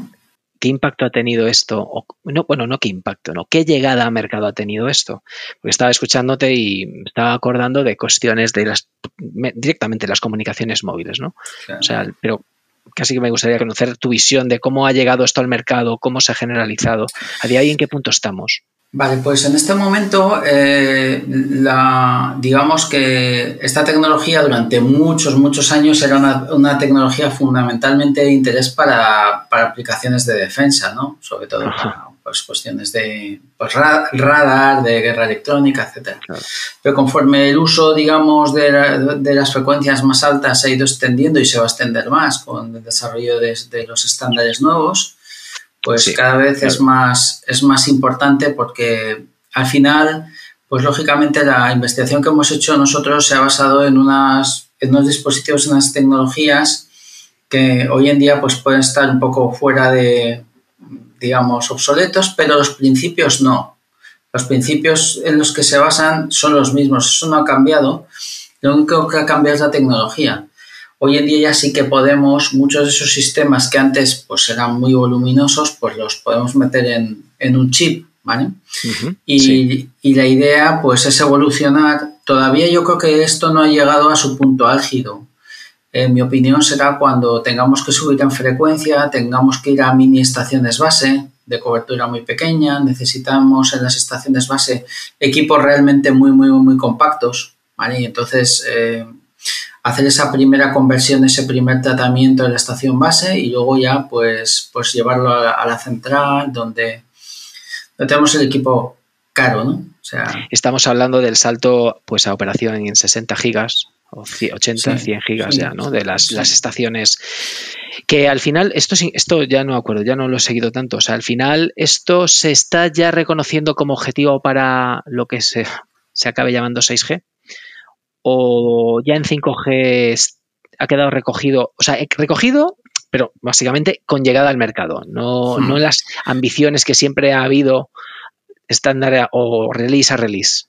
¿Qué impacto ha tenido esto? O, no, bueno, no qué impacto, no. ¿Qué llegada a mercado ha tenido esto? Porque estaba escuchándote y estaba acordando de cuestiones de las directamente las comunicaciones móviles, ¿no? Claro. O sea, pero casi que me gustaría conocer tu visión de cómo ha llegado esto al mercado, cómo se ha generalizado. ¿A día de hoy en qué punto estamos? Vale, pues en este momento, eh, la, digamos que esta tecnología durante muchos, muchos años era una, una tecnología fundamentalmente de interés para, para, aplicaciones de defensa, ¿no? Sobre todo para pues, cuestiones de pues, radar, de guerra electrónica, etc. Claro. Pero conforme el uso, digamos, de, la, de, las frecuencias más altas se ha ido extendiendo y se va a extender más con el desarrollo de, de los estándares nuevos, pues sí, cada vez claro. es, más, es más importante porque al final, pues lógicamente la investigación que hemos hecho nosotros se ha basado en, unas, en unos dispositivos, en unas tecnologías que hoy en día pues pueden estar un poco fuera de, digamos, obsoletos, pero los principios no. Los principios en los que se basan son los mismos, eso no ha cambiado. Lo único que ha cambiado es la tecnología. Hoy en día ya sí que podemos, muchos de esos sistemas que antes pues eran muy voluminosos, pues los podemos meter en, en un chip, ¿vale? Uh -huh, y, sí. y, la idea pues es evolucionar. Todavía yo creo que esto no ha llegado a su punto álgido. En mi opinión, será cuando tengamos que subir en frecuencia, tengamos que ir a mini estaciones base de cobertura muy pequeña, necesitamos en las estaciones base equipos realmente muy, muy, muy compactos, ¿vale? Y entonces eh, hacer esa primera conversión, ese primer tratamiento de la estación base y luego ya pues, pues llevarlo a, la central donde, tenemos el equipo caro, ¿no? O sea, Estamos hablando del salto pues a operación en 60 gigas o 80, 100 gigas ya, ¿no? De las, las, estaciones. Que al final, esto, esto ya no acuerdo, ya no lo he seguido tanto. O sea, al final, esto se está ya reconociendo como objetivo para lo que se, se acabe llamando 6G. O ya en 5G ha quedado recogido, o sea, recogido, pero básicamente con llegada al mercado, no, no las ambiciones que siempre ha habido estándar o release a release.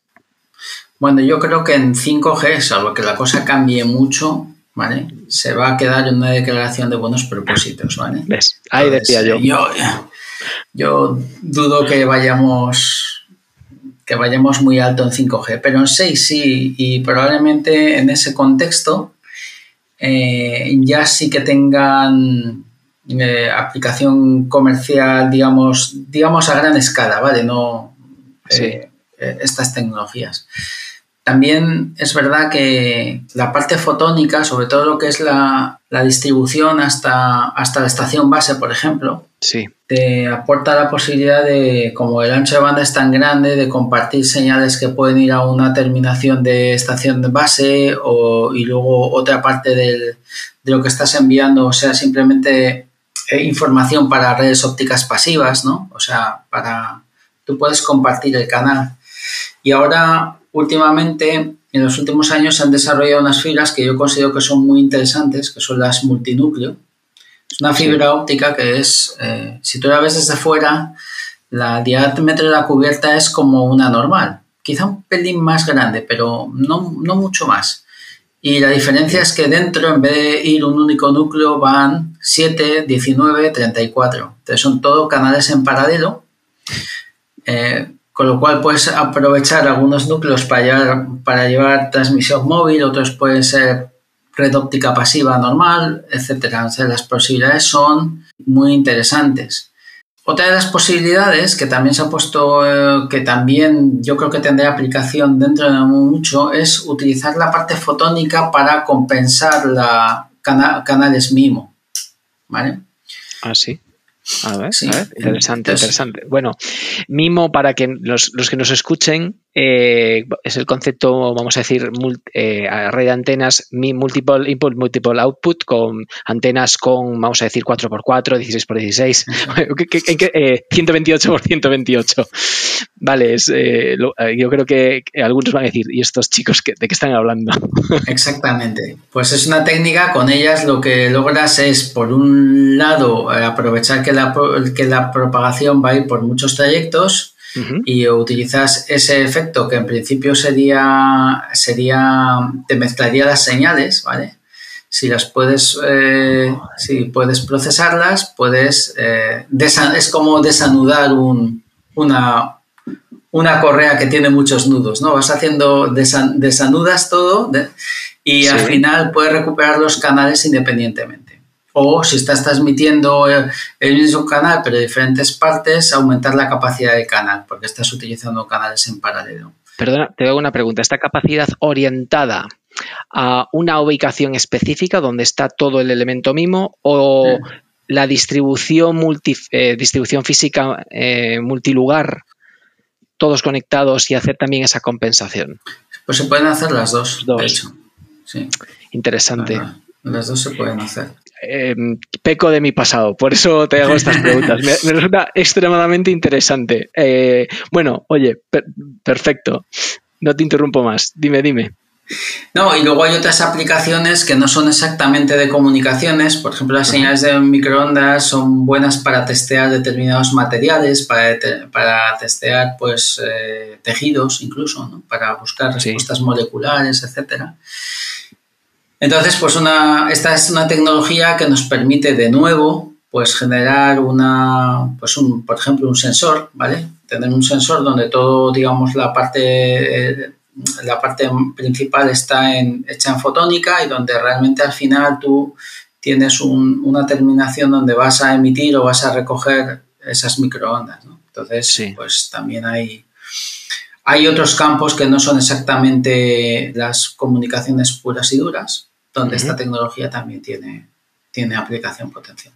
Bueno, yo creo que en 5G, salvo que la cosa cambie mucho, ¿vale? Se va a quedar en una declaración de buenos propósitos, ¿vale? ¿Ves? Ahí decía yo. yo. dudo que vayamos que vayamos muy alto en 5G, pero en 6 sí, y probablemente en ese contexto eh, ya sí que tengan eh, aplicación comercial, digamos, digamos a gran escala, ¿vale? No eh, estas tecnologías. También es verdad que la parte fotónica, sobre todo lo que es la, distribución hasta, hasta la estación base, por ejemplo, te aporta la posibilidad de, como el ancho de banda es tan grande, de compartir señales que pueden ir a una terminación de estación de base o, y luego otra parte de lo que estás enviando, o sea, simplemente eh, información para redes ópticas pasivas, ¿no? O sea, para tú puedes compartir el canal. Y ahora últimamente, en los últimos años, se han desarrollado unas fibras que yo considero que son muy interesantes, que son las multinúcleo. Es una fibra óptica que es, eh, si tú la ves desde fuera, la diámetro de la cubierta es como una normal, quizá un pelín más grande, pero no, no mucho más. Y la diferencia es que dentro, en vez de ir un único núcleo, van 7, 19, 34. Entonces son todo canales en paralelo. Eh, con lo cual puedes aprovechar algunos núcleos para llevar, para llevar transmisión móvil, otros pueden ser red óptica pasiva normal, etcétera. las posibilidades son muy interesantes. Otra de las posibilidades que también se ha puesto, eh, que también yo creo que tendrá aplicación dentro de mucho, es utilizar la parte fotónica para compensar la canales MIMO. ¿Vale? Ah. A ver, a ver, interesante, interesante. Bueno, Mimo, para que los, los que nos escuchen, eh, es el concepto, vamos a decir, eh, red de antenas multiple input, multiple output, con antenas con, vamos a decir, 4x4, 16x16, 128 x 128. Vale, es, eh, yo creo que algunos van a decir, ¿y estos chicos de qué están hablando? Exactamente. Pues es una técnica, con ellas lo que logras es, por un lado, aprovechar que la, que la propagación va a ir por muchos trayectos y utilizas ese efecto que en principio sería, sería, te mezclaría las señales, ¿vale? Si las puedes, eh, si puedes procesarlas, puedes, eh, es como desanudar un, una, una correa que tiene muchos nudos, ¿no? Vas haciendo, desanudas todo y al final puedes recuperar los canales independientemente. O si estás transmitiendo el mismo canal pero de diferentes partes, aumentar la capacidad del canal, porque estás utilizando canales en paralelo. Perdona, te hago una pregunta. ¿Esta capacidad orientada a una ubicación específica donde está todo el elemento mismo o la distribución, multi, eh, distribución física eh, multilugar, todos conectados y hacer también esa compensación? Pues se pueden hacer las dos, de hecho. Sí. Interesante. Las dos se pueden hacer. Em, peco de mi pasado, por eso te hago estas preguntas. Me, resulta extremadamente interesante. Eh, bueno, oye, perfecto. No te interrumpo más. Dime, dime. No, y luego hay otras aplicaciones que no son exactamente de comunicaciones. Por ejemplo, las señales de microondas son buenas para testear determinados materiales, para, para testear pues, eh, tejidos incluso, para buscar respuestas moleculares, etcétera. Entonces, pues una, esta es una tecnología que nos permite de nuevo pues generar una, pues un, por ejemplo, un sensor, ¿vale? Tener un sensor donde todo, digamos, la parte, la parte principal está en, hecha en fotónica y donde realmente al final tú tienes una terminación donde vas a emitir o vas a recoger esas microondas. Entonces, pues también hay, hay otros campos que no son exactamente las comunicaciones puras y duras, donde esta tecnología también tiene, tiene aplicación potencial.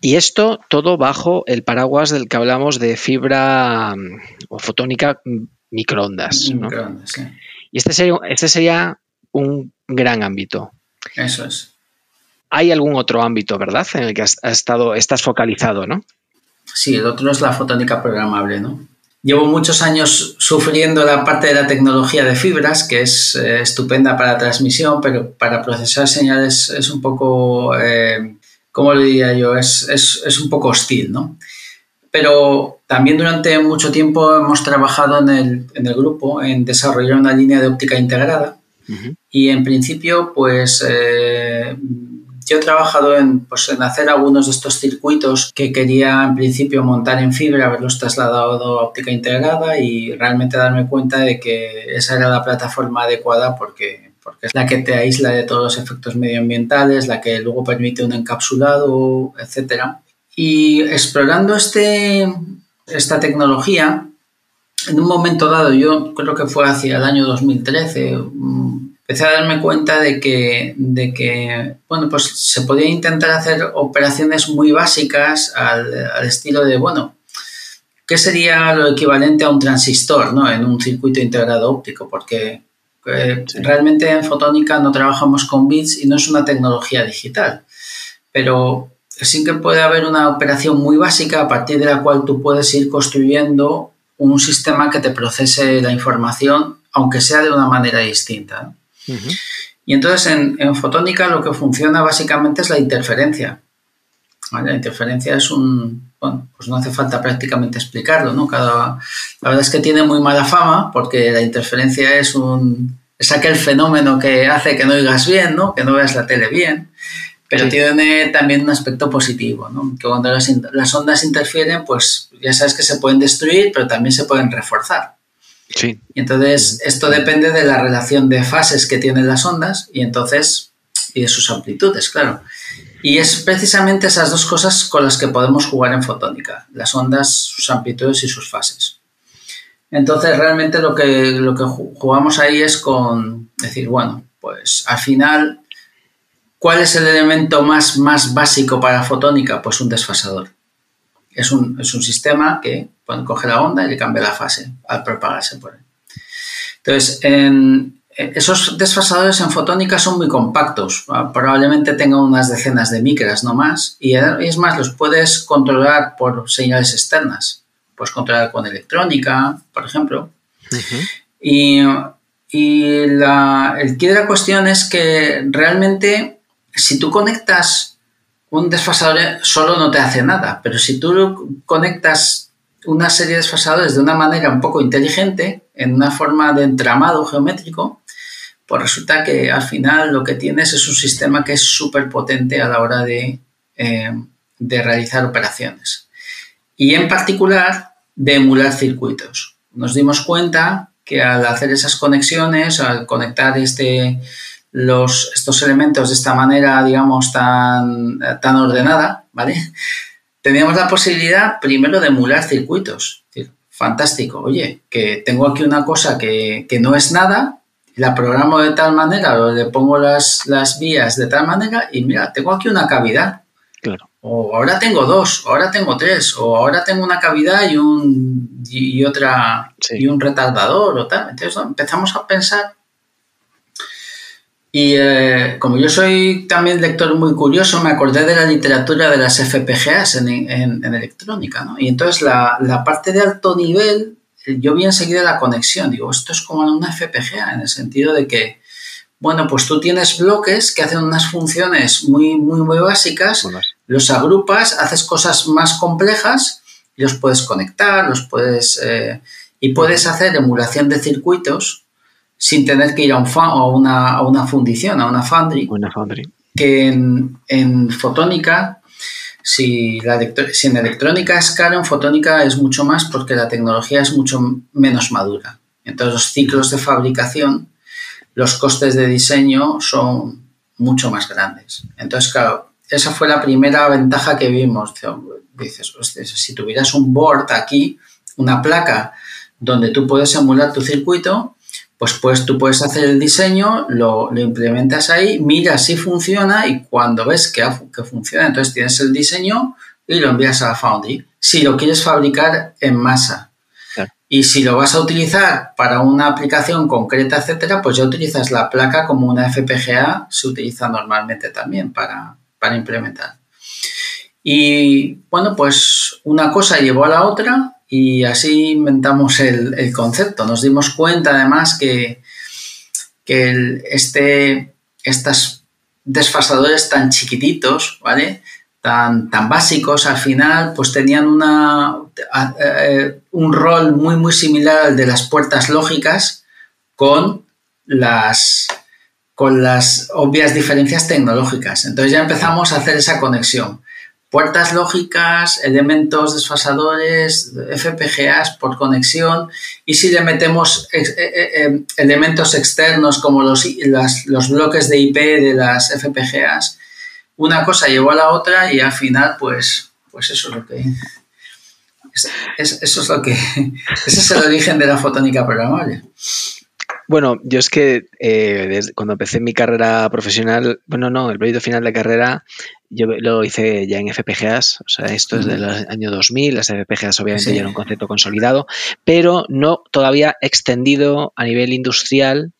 Y esto todo bajo el paraguas del que hablamos de fibra mm, o fotónica mm, microondas. Microondas, sí. Y este sería, este sería un gran ámbito. Eso es. Hay algún otro ámbito, ¿verdad? En el que has, estado, estás focalizado, ¿no? Sí, el otro es la fotónica programable, ¿no? Llevo muchos años sufriendo la parte de la tecnología de fibras, que es eh, estupenda para transmisión, pero para procesar señales es un poco, eh, ¿cómo le diría yo? Es, es, un poco hostil, ¿no? Pero también durante mucho tiempo hemos trabajado en el, en el grupo en desarrollar una línea de óptica integrada y en principio, pues... Eh, yo he trabajado en, pues, en hacer algunos de estos circuitos que quería en principio montar en fibra, haberlos trasladado a óptica integrada y realmente darme cuenta de que esa era la plataforma adecuada porque, porque es la que te aísla de todos los efectos medioambientales, la que luego permite un encapsulado, etc. Y explorando este, esta tecnología, en un momento dado, yo creo que fue hacia el año 2013, empecé a darme cuenta de que, de que bueno, pues se podía intentar hacer operaciones muy básicas al, estilo de, bueno, ¿qué sería lo equivalente a un transistor ¿no? en un circuito integrado óptico? Porque eh, realmente en fotónica no trabajamos con bits y no es una tecnología digital, pero sí que puede haber una operación muy básica a partir de la cual tú puedes ir construyendo un sistema que te procese la información, aunque sea de una manera distinta. Y entonces en, fotónica lo que funciona básicamente es la interferencia. La interferencia es un, bueno, pues no hace falta prácticamente explicarlo, ¿no? Cada, la verdad es que tiene muy mala fama porque la interferencia es un, es aquel fenómeno que hace que no oigas bien, ¿no? Que no veas la tele bien, pero tiene también un aspecto positivo, ¿no? Que cuando las, las ondas interfieren, pues ya sabes que se pueden destruir, pero también se pueden reforzar. Y entonces esto depende de la relación de fases que tienen las ondas y entonces y de sus amplitudes, claro. Y es precisamente esas dos cosas con las que podemos jugar en fotónica, las ondas, sus amplitudes y sus fases. Entonces realmente lo que, lo que jugamos ahí es con decir, bueno, pues al final, ¿cuál es el elemento más, más básico para fotónica? Pues un desfasador. Es un, es un sistema que coge la onda y le cambia la fase al propagarse por él. Entonces, esos desfasadores en fotónica son muy compactos, probablemente tengan unas decenas de micras, no más, y es más, los puedes controlar por señales externas. Puedes controlar con electrónica, por ejemplo. Y, y la, el quid de la cuestión es que realmente si tú conectas un desfasador solo no te hace nada, pero si tú conectas una serie de desfasadores de una manera un poco inteligente, en una forma de entramado geométrico, pues resulta que al final lo que tienes es un sistema que es súper potente a la hora de, eh, de realizar operaciones. Y en particular de emular circuitos. Nos dimos cuenta que al hacer esas conexiones, al conectar este, los, estos elementos de esta manera, digamos, tan, tan ordenada, ¿vale? Teníamos la posibilidad primero de emular circuitos. fantástico, oye, que tengo aquí una cosa que, no es nada, la programo de tal manera, o le pongo las, las vías de tal manera y mira, tengo aquí una cavidad. Claro. O ahora tengo dos, o ahora tengo tres, o ahora tengo una cavidad y un y, otra y un retardador o tal. Entonces empezamos a pensar y eh, como yo soy también lector muy curioso, me acordé de la literatura de las FPGAs en, electrónica, ¿no? Y entonces la, la, parte de alto nivel, eh, yo vi enseguida la conexión. Digo, esto es como una FPGA, en el sentido de que, bueno, pues tú tienes bloques que hacen unas funciones muy, muy, muy básicas, los agrupas, haces cosas más complejas y los puedes conectar, los puedes... Eh, y puedes hacer emulación de circuitos sin tener que ir a, un una, a una fundición, a una foundry. Una foundry. Que en, fotónica, si, la si en electrónica es caro, en fotónica es mucho más porque la tecnología es mucho menos madura. Entonces los ciclos de fabricación, los costes de diseño son mucho más grandes. Entonces, claro, esa fue la primera ventaja que vimos. Dices, si tuvieras un board aquí, una placa donde tú puedes emular tu circuito, pues, pues tú puedes hacer el diseño, lo, implementas ahí, miras si funciona y cuando ves que, que funciona, entonces tienes el diseño y lo envías a la Foundry. Si lo quieres fabricar en masa. Y si lo vas a utilizar para una aplicación concreta, etcétera, pues ya utilizas la placa como una FPGA, se utiliza normalmente también para, para implementar. Y bueno, pues una cosa llevó a la otra y así inventamos el, concepto. Nos dimos cuenta además que, que este, estos desfasadores tan chiquititos, ¿vale? Tan, tan básicos al final, pues tenían una, eh, un rol muy, muy similar al de las puertas lógicas con las, con las obvias diferencias tecnológicas. Entonces ya empezamos a hacer esa conexión puertas lógicas, elementos desfasadores, FPGAs por conexión y si le metemos eh, eh, eh, elementos externos como los, los bloques de IP de las FPGAs, una cosa llevó a la otra y al final pues, pues eso es lo que... eso es lo que... Ese es el origen de la fotónica programable. Bueno, yo es que cuando empecé mi carrera profesional, bueno, no, el proyecto final de carrera, yo lo hice ya en FPGAs, o sea, esto es del año 2000, las FPGAs obviamente ya era un concepto consolidado, pero no todavía extendido a nivel industrial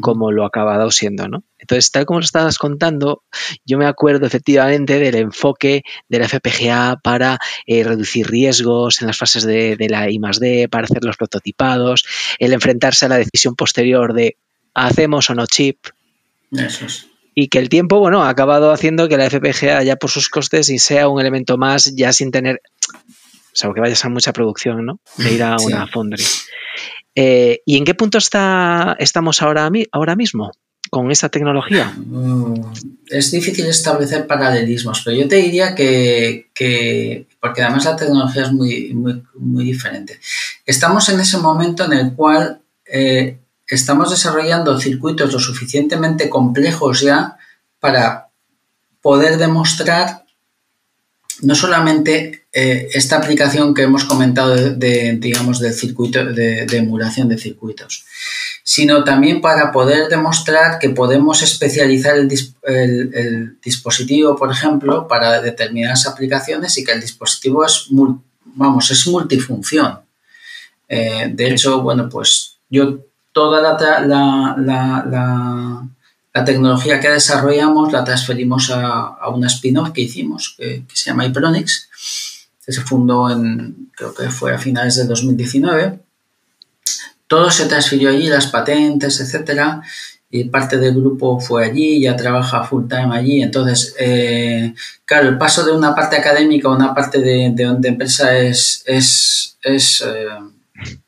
como lo ha acabado siendo, ¿no? Entonces, tal como lo estabas contando, yo me acuerdo efectivamente del enfoque de la FPGA para eh, reducir riesgos en las fases de, de la I +D, para hacer los prototipados, el enfrentarse a la decisión posterior de ¿hacemos o no chip? Eso es y que el tiempo, bueno, ha acabado haciendo que la FPGA ya por sus costes y sea un elemento más ya sin tener, o sea, que vayas a mucha producción, ¿no? De ir a una foundry. Eh, ¿Y en qué punto está, estamos ahora, ahora mismo con esta tecnología? Mm, es difícil establecer paralelismos, pero yo te diría que, porque además la tecnología es muy, muy, diferente. Estamos en ese momento en el cual eh, estamos desarrollando circuitos lo suficientemente complejos ya para poder demostrar no solamente eh, esta aplicación que hemos comentado de, digamos, del circuito, de, emulación de circuitos, sino también para poder demostrar que podemos especializar el, dispositivo, por ejemplo, para determinadas aplicaciones y que el dispositivo es, vamos, es multifunción. Eh, de hecho, bueno, pues yo toda la, tecnología que desarrollamos la transferimos a, una spin-off que hicimos, que, se llama Ipronix, que se fundó en, creo que fue a finales de 2019. Todo se transfirió allí, las patentes, etcétera, y parte del grupo fue allí, ya trabaja full time allí. Entonces, eh, claro, el paso de una parte académica a una parte de, de, empresa es, es, es, eh,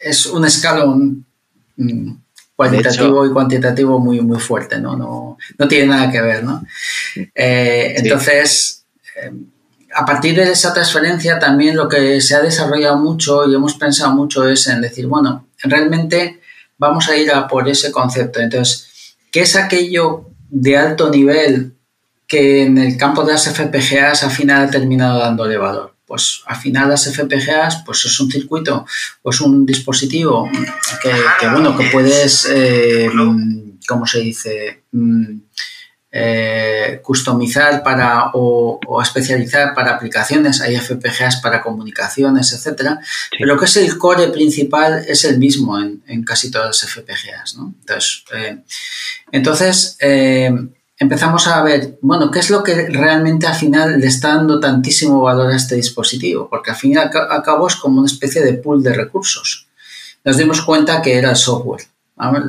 es un escalón Mm, cualitativo y cuantitativo muy, muy fuerte, ¿no? No, no tiene nada que ver, ¿no? Eh, entonces, a partir de esa transferencia también lo que se ha desarrollado mucho y hemos pensado mucho es en decir, bueno, realmente vamos a ir a por ese concepto. Entonces, ¿qué es aquello de alto nivel que en el campo de las FPGAs al final ha terminado dándole valor? pues al final las FPGAs pues es un circuito pues un dispositivo que, bueno que puedes eh, cómo se dice mm, eh, customizar para o, especializar para aplicaciones hay FPGAs para comunicaciones etcétera pero lo que es el core principal es el mismo en, casi todas las FPGAs ¿no? entonces eh, entonces empezamos a ver, bueno, ¿qué es lo que realmente al final le está dando tantísimo valor a este dispositivo? Porque al fin y al cabo es como una especie de pool de recursos. Nos dimos cuenta que era el software.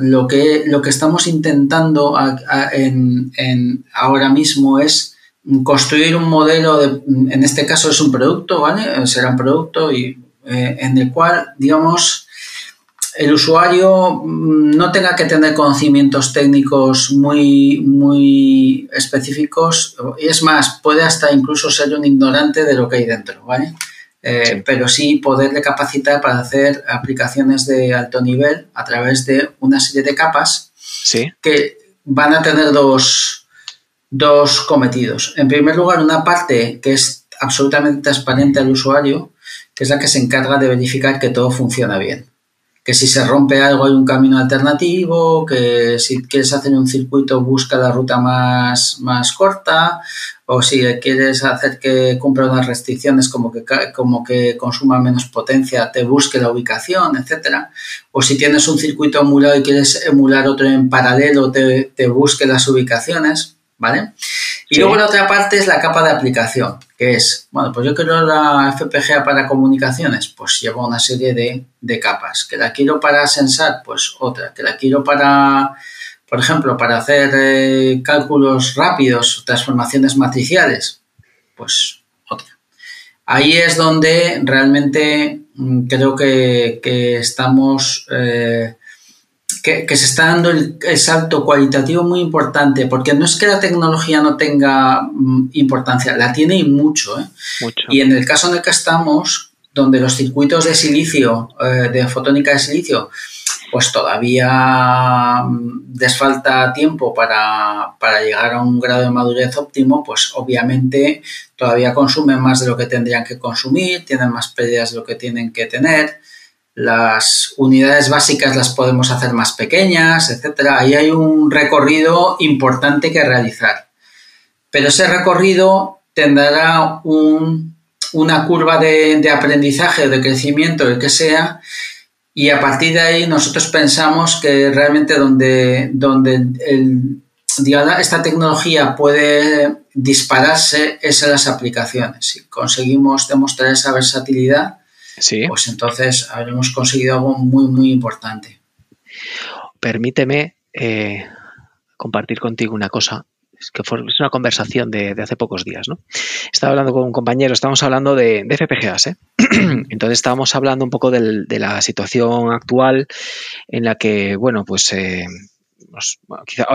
Lo que, lo que estamos intentando en, ahora mismo es construir un modelo, de, en este caso es un producto, ¿vale? Será un producto y, eh, en el cual, digamos, el usuario mm, no tenga que tener conocimientos técnicos muy, muy específicos. Es más, puede hasta incluso ser un ignorante de lo que hay dentro, ¿vale? Eh, pero sí poderle capacitar para hacer aplicaciones de alto nivel a través de una serie de capas que van a tener dos, dos cometidos. En primer lugar, una parte que es absolutamente transparente al usuario, que es la que se encarga de verificar que todo funciona bien que si se rompe algo hay un camino alternativo, que si quieres hacer un circuito busca la ruta más, más corta, o si quieres hacer que cumpla unas restricciones como que, como que consuma menos potencia, te busque la ubicación, etcétera. O si tienes un circuito emulado y quieres emular otro en paralelo, te, te busque las ubicaciones. ¿Vale? Y luego la otra parte es la capa de aplicación, que es, bueno, pues yo quiero la FPGA para comunicaciones, pues lleva una serie de, capas. Que la quiero para sensar, pues otra. Que la quiero para, por ejemplo, para hacer eh, cálculos rápidos, transformaciones matriciales, pues otra. Ahí es donde realmente mm, creo que, estamos... Eh, que, se está dando el, salto cualitativo muy importante, porque no es que la tecnología no tenga mm, importancia, la tiene y mucho, ¿eh? mucho. Y en el caso en el que estamos, donde los circuitos de silicio, eh, de fotónica de silicio, pues todavía mm, desfalta tiempo para, para, llegar a un grado de madurez óptimo, pues obviamente todavía consumen más de lo que tendrían que consumir, tienen más pérdidas de lo que tienen que tener las unidades básicas las podemos hacer más pequeñas, etcétera. Ahí hay un recorrido importante que realizar. Pero ese recorrido tendrá una curva de, aprendizaje o de crecimiento, el que sea, y a partir de ahí nosotros pensamos que realmente donde, donde esta tecnología puede dispararse es en las aplicaciones. Si conseguimos demostrar esa versatilidad, pues entonces habremos conseguido algo muy, muy importante. Permíteme eh, compartir contigo una cosa. Es que fue, es una conversación de, hace pocos días, ¿no? Estaba hablando con un compañero, estábamos hablando de, FPGAs, ¿eh? Entonces estábamos hablando un poco de la situación actual en la que, bueno, pues eh,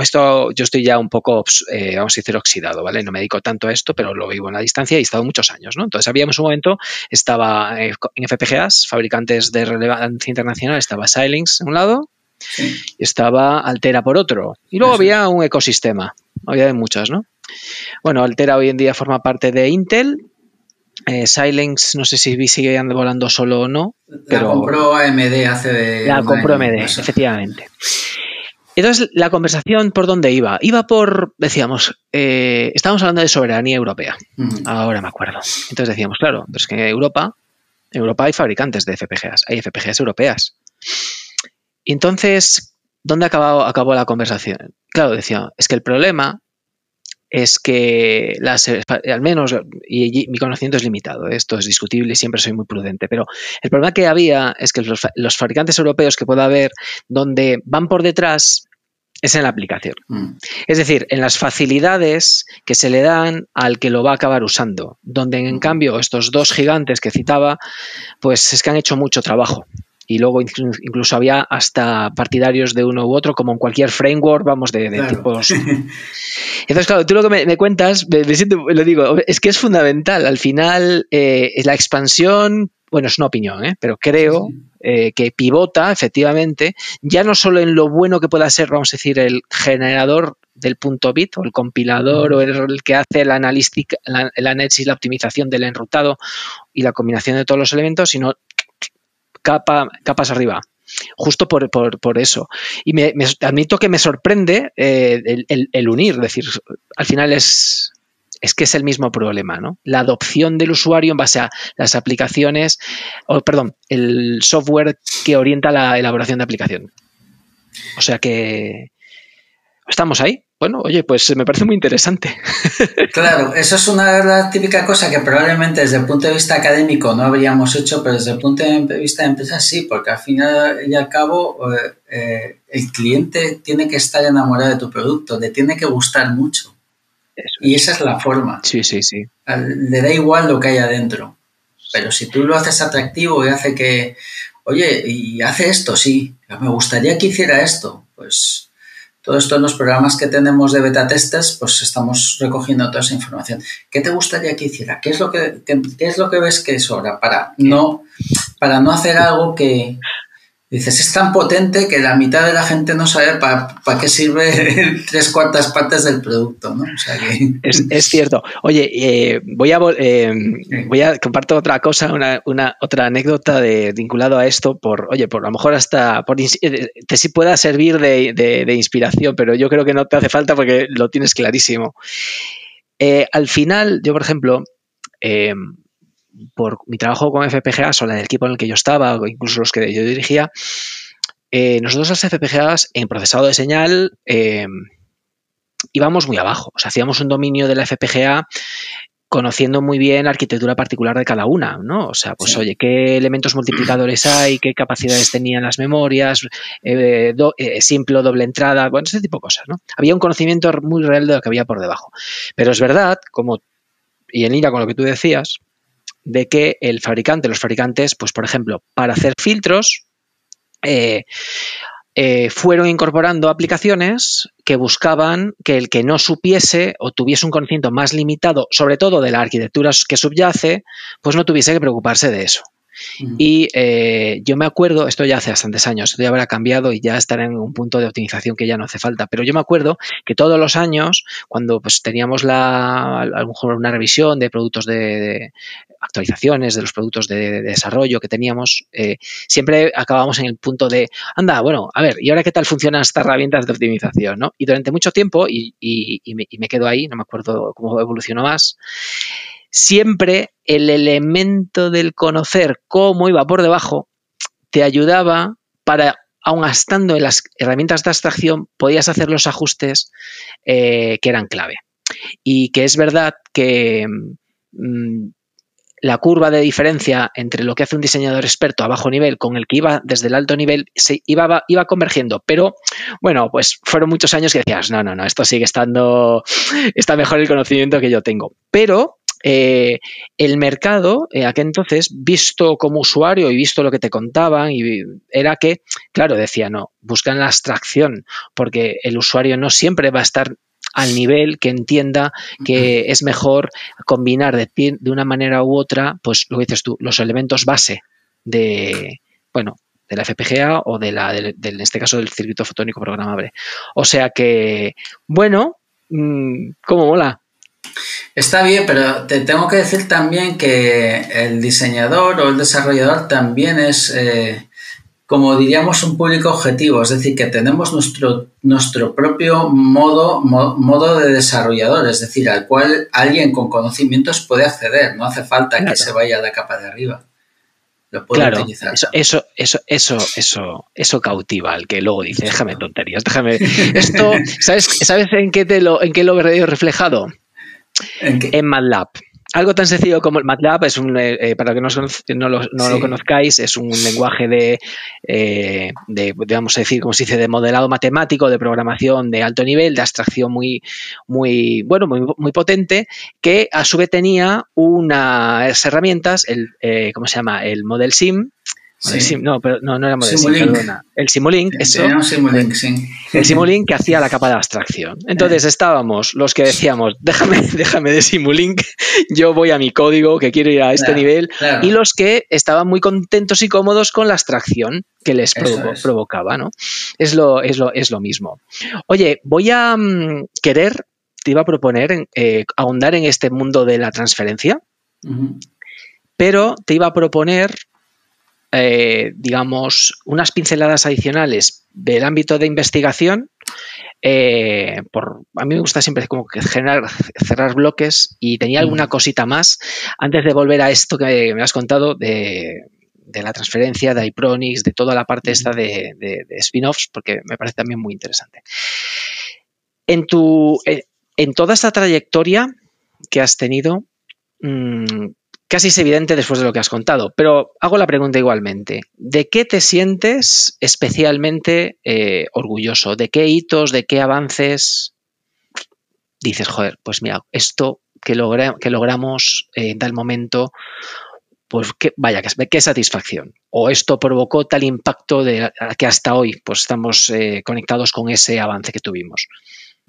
esto yo estoy ya un poco, eh, vamos a decir, oxidado, ¿vale? No me dedico tanto a esto, pero lo vivo en la distancia y he estado muchos años, ¿no? Entonces habíamos un momento, estaba eh, en FPGAs, fabricantes de relevancia internacional, estaba Xilinx en un lado y estaba Altera por otro. Y luego había un ecosistema, había de muchas, ¿no? Bueno, Altera hoy en día forma parte de Intel, eh, no sé si sigue volando solo o no. Pero la compró AMD hace de. La compró AMD, efectivamente. Entonces, la conversación por dónde iba? Iba por, decíamos, eh, estábamos hablando de soberanía europea. Ahora me acuerdo. Entonces decíamos, claro, pero es que en Europa, en Europa hay fabricantes de FPGAs, hay FPGAs europeas. Y entonces, ¿dónde acabó, acabó la conversación? Claro, decía, es que el problema es que las, al menos, y, mi conocimiento es limitado, esto es discutible y siempre soy muy prudente, pero el problema que había es que los, fabricantes europeos que pueda haber donde van por detrás es en la aplicación. Mm. Es decir, en las facilidades que se le dan al que lo va a acabar usando, donde en mm. cambio estos dos gigantes que citaba, pues es que han hecho mucho trabajo y luego incluso había hasta partidarios de uno u otro, como en cualquier framework, vamos, de, tipos. Entonces, claro, tú lo que me, cuentas, me, siento, lo digo, es que es fundamental. Al final, eh, la expansión, bueno, es una opinión, ¿eh? pero creo eh, que pivota efectivamente, ya no solo en lo bueno que pueda ser, vamos a decir, el generador del punto bit o el compilador o el, que hace la analítica, el análisis, la optimización del enrutado y la combinación de todos los elementos, sino capa, capas arriba. Justo por, eso. Y me, admito que me sorprende eh, el, unir, es decir, al final es, es que es el mismo problema, ¿no? La adopción del usuario en base a las aplicaciones, o perdón, el software que orienta la elaboración de aplicación. O sea que estamos ahí bueno, oye, pues me parece muy interesante. Claro, eso es una típica cosa que probablemente desde el punto de vista académico no habríamos hecho, pero desde el punto de vista de empresa sí, porque al final y al cabo eh, eh, el cliente tiene que estar enamorado de tu producto, le tiene que gustar mucho. y esa es la forma. Sí, sí, sí. Le da igual lo que hay adentro. Pero si tú lo haces atractivo y hace que, oye, y hace esto, sí, me gustaría que hiciera esto, pues todo esto en los programas que tenemos de beta testes, pues estamos recogiendo toda esa información. ¿Qué te gustaría que hiciera? ¿Qué es lo que, qué, es lo que ves que es hora para no, para no hacer algo que, Dices, es tan potente que la mitad de la gente no sabe para qué sirve tres cuartas partes del producto, ¿no? es, cierto. Oye, eh, voy, a, eh, voy a compartir otra cosa, una, otra anécdota de, vinculado a esto, por, oye, por a lo mejor hasta por, eh, te sí pueda servir de, inspiración, pero yo creo que no te hace falta porque lo tienes clarísimo. al final, yo, por ejemplo, por mi trabajo con FPGAs o la del equipo en el que yo estaba, o incluso los que yo dirigía, eh, nosotros las FPGAs en procesado de señal eh, íbamos muy abajo. O sea, hacíamos un dominio de la FPGA conociendo muy bien la arquitectura particular de cada una, ¿no? O sea, pues oye, qué elementos multiplicadores hay, qué capacidades tenían las memorias, eh, simple o doble entrada, bueno, ese tipo de cosas, ¿no? Había un conocimiento muy real de lo que había por debajo. Pero es verdad, como, y en línea con lo que tú decías, de que el fabricante, los fabricantes, pues por ejemplo, para hacer filtros, eh, eh, fueron incorporando aplicaciones que buscaban que el que no supiese o tuviese un conocimiento más limitado, sobre todo de la arquitectura que subyace, pues no tuviese que preocuparse de eso. Y eh, yo me acuerdo, esto ya hace bastantes años, esto ya habrá cambiado y ya estará en un punto de optimización que ya no hace falta, pero yo me acuerdo que todos los años, cuando pues, teníamos la, a lo mejor una revisión de productos de, actualizaciones de los productos de, desarrollo que teníamos, eh, siempre acabábamos en el punto de, anda, bueno, a ver, ¿y ahora qué tal funcionan estas herramientas de optimización? ¿no? Y durante mucho tiempo, y, me, y me quedo ahí, no me acuerdo cómo evolucionó más, siempre el elemento del conocer cómo iba por debajo te ayudaba para, aun estando en las herramientas de abstracción, podías hacer los ajustes eh, que eran clave. Y que es verdad que mm, la curva de diferencia entre lo que hace un diseñador experto a bajo nivel con el que iba desde el alto nivel se iba, iba convergiendo. Pero bueno, pues fueron muchos años que decías, no, no, no, esto sigue estando, está mejor el conocimiento que yo tengo. Pero eh, el mercado, eh, aquel entonces, visto como usuario y visto lo que te contaban, y era que, claro, decía, no, buscan la abstracción, porque el usuario no siempre va a estar al nivel que entienda que es mejor combinar de, de una manera u otra, pues lo que dices tú, los elementos base de, bueno, de la FPGA o de la, en este caso, del circuito fotónico programable. O sea que, bueno, mm, ¿cómo mola? Está bien, pero te tengo que decir también que el diseñador o el desarrollador también es, eh, como diríamos, un público objetivo, es decir, que tenemos nuestro, nuestro propio modo, modo de desarrollador, es decir, al cual alguien con conocimientos puede acceder, no hace falta que se vaya a la capa de arriba. Lo puede claro, utilizar. Eso, eso, eso, eso, eso, eso cautiva al que luego dice, déjame tonterías, déjame. Esto, ¿sabes, ¿sabes en qué te lo, en qué lo veo reflejado? ¿En, MATLAB. Algo tan sencillo como el MATLAB es un, eh, eh, para que no, no, lo, conozcáis, es un lenguaje de, eh, de, vamos a decir, como se dice, de modelado matemático, de programación de alto nivel, de abstracción muy, muy, bueno, muy, muy potente, que a su vez tenía unas herramientas, el, ¿cómo se llama? El Model Sim, no, pero no, no era Model perdona. El Simulink, eso. El Simulink que hacía la capa de abstracción. Entonces estábamos los que decíamos, déjame, déjame de Simulink, yo voy a mi código que quiero ir a este nivel, y los que estaban muy contentos y cómodos con la abstracción que les provocaba, ¿no? Es lo, es, lo, es lo mismo. Oye, voy a mm, querer, te iba a proponer eh, ahondar en este mundo de la transferencia, pero te iba a proponer eh, digamos, unas pinceladas adicionales del ámbito de investigación. Eh, por, a mí me gusta siempre como que generar, cerrar bloques y tenía alguna cosita más antes de volver a esto que me has contado de, la transferencia de iPronix, de toda la parte esta de, spin-offs, porque me parece también muy interesante. En, tu, eh, en toda esta trayectoria que has tenido, mm, casi es evidente después de lo que has contado, pero hago la pregunta igualmente. ¿De qué te sientes especialmente eh, orgulloso? ¿De qué hitos, de qué avances dices, joder, pues mira, esto que, logramos en tal momento, pues vaya, qué, satisfacción. O esto provocó tal impacto de que hasta hoy pues estamos eh, conectados con ese avance que tuvimos.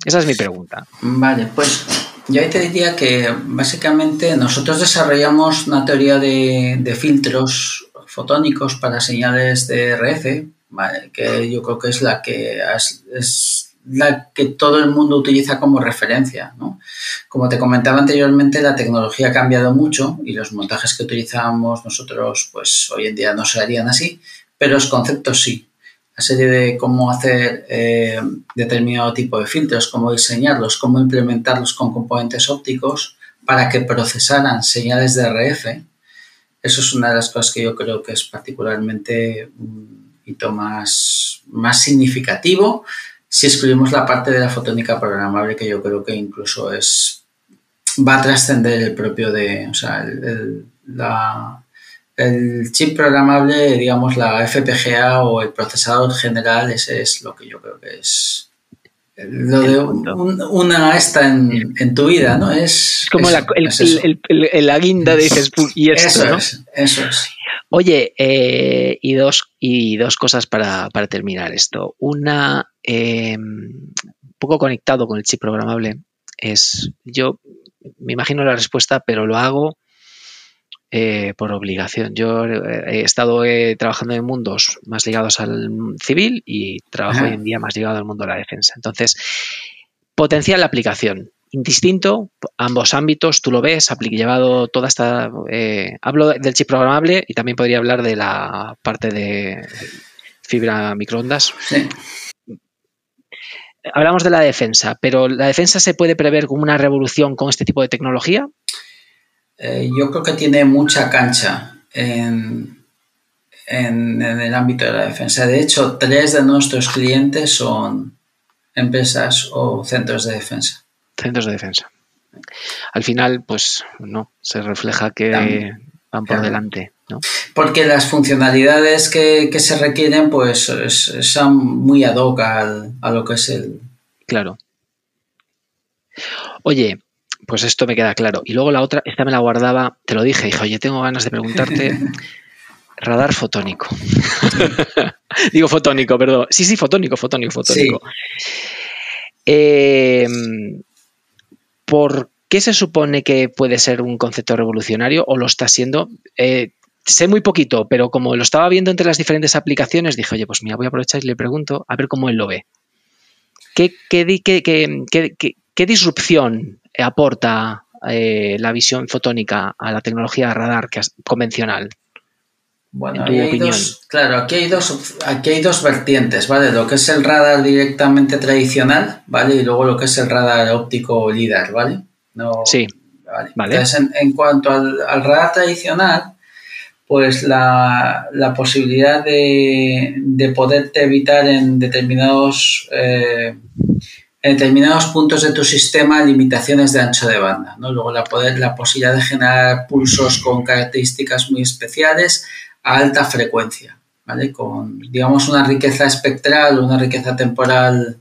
Esa es mi pregunta. Vale, pues yo ahí te diría que básicamente nosotros desarrollamos una teoría de, filtros fotónicos para señales de RF, que yo creo que es la que es la que todo el mundo utiliza como referencia. ¿no? Como te comentaba anteriormente, la tecnología ha cambiado mucho y los montajes que utilizamos nosotros, pues hoy en día no se harían así, pero los conceptos sí. La serie de cómo hacer eh, determinado tipo de filtros, cómo diseñarlos, cómo implementarlos con componentes ópticos para que procesaran señales de RF, eso es una de las cosas que yo creo que es particularmente un hito más, más significativo si excluimos la parte de la fotónica programable, que yo creo que incluso es va a trascender el propio de, o sea, el, el chip programable, digamos, la FPGA o el procesador general, ese es lo que yo creo que es lo de una esta en, en, tu vida, ¿no? Es, como la, el, la guinda de dices, y esto, eso es, eso es. Oye, eh, y, dos, y dos cosas para, para terminar esto. Una, eh, un poco conectado con el chip programable, es, yo me imagino la respuesta, pero lo hago eh, por obligación. Yo he estado trabajando en mundos más ligados al civil y trabajo hoy en día más ligado al mundo de la defensa. Entonces, potencial la aplicación indistinto, ambos ámbitos, tú lo ves, llevado toda esta... Eh, hablo del chip programable y también podría hablar de la parte de fibra microondas. Hablamos de la defensa, pero ¿la defensa se puede prever como una revolución con este tipo de tecnología? Eh, yo creo que tiene mucha cancha en, en, el ámbito de la defensa. De hecho, tres de nuestros clientes son empresas o centros de defensa centros de defensa. Al final, pues no, se refleja que van por delante. ¿no? Porque las funcionalidades que, se requieren, pues son muy ad hoc a lo que es el. Claro. Oye, pues esto me queda claro. Y luego la otra, esta me la guardaba, te lo dije, dije, oye, tengo ganas de preguntarte. radar fotónico. Digo fotónico, perdón. Sí, sí, fotónico, fotónico, fotónico. Eh, ¿Por qué se supone que puede ser un concepto revolucionario o lo está siendo? Eh, sé muy poquito, pero como lo estaba viendo entre las diferentes aplicaciones, dije, oye, pues mira, voy a aprovechar y le pregunto a ver cómo él lo ve. ¿Qué, qué, disrupción aporta eh, la visión fotónica a la tecnología radar convencional? Bueno, hay dos, claro, aquí hay, dos, aquí hay dos vertientes, ¿vale? Lo que es el radar directamente tradicional, ¿vale? Y luego lo que es el radar óptico LIDAR, ¿vale? No, sí. Vale. Entonces, en, cuanto al, radar tradicional, pues la, posibilidad de, de, poderte evitar en determinados, eh, en determinados puntos de tu sistema limitaciones de ancho de banda. Luego la, posibilidad de generar pulsos con características muy especiales, a alta frecuencia. Con, digamos, una riqueza espectral, una riqueza temporal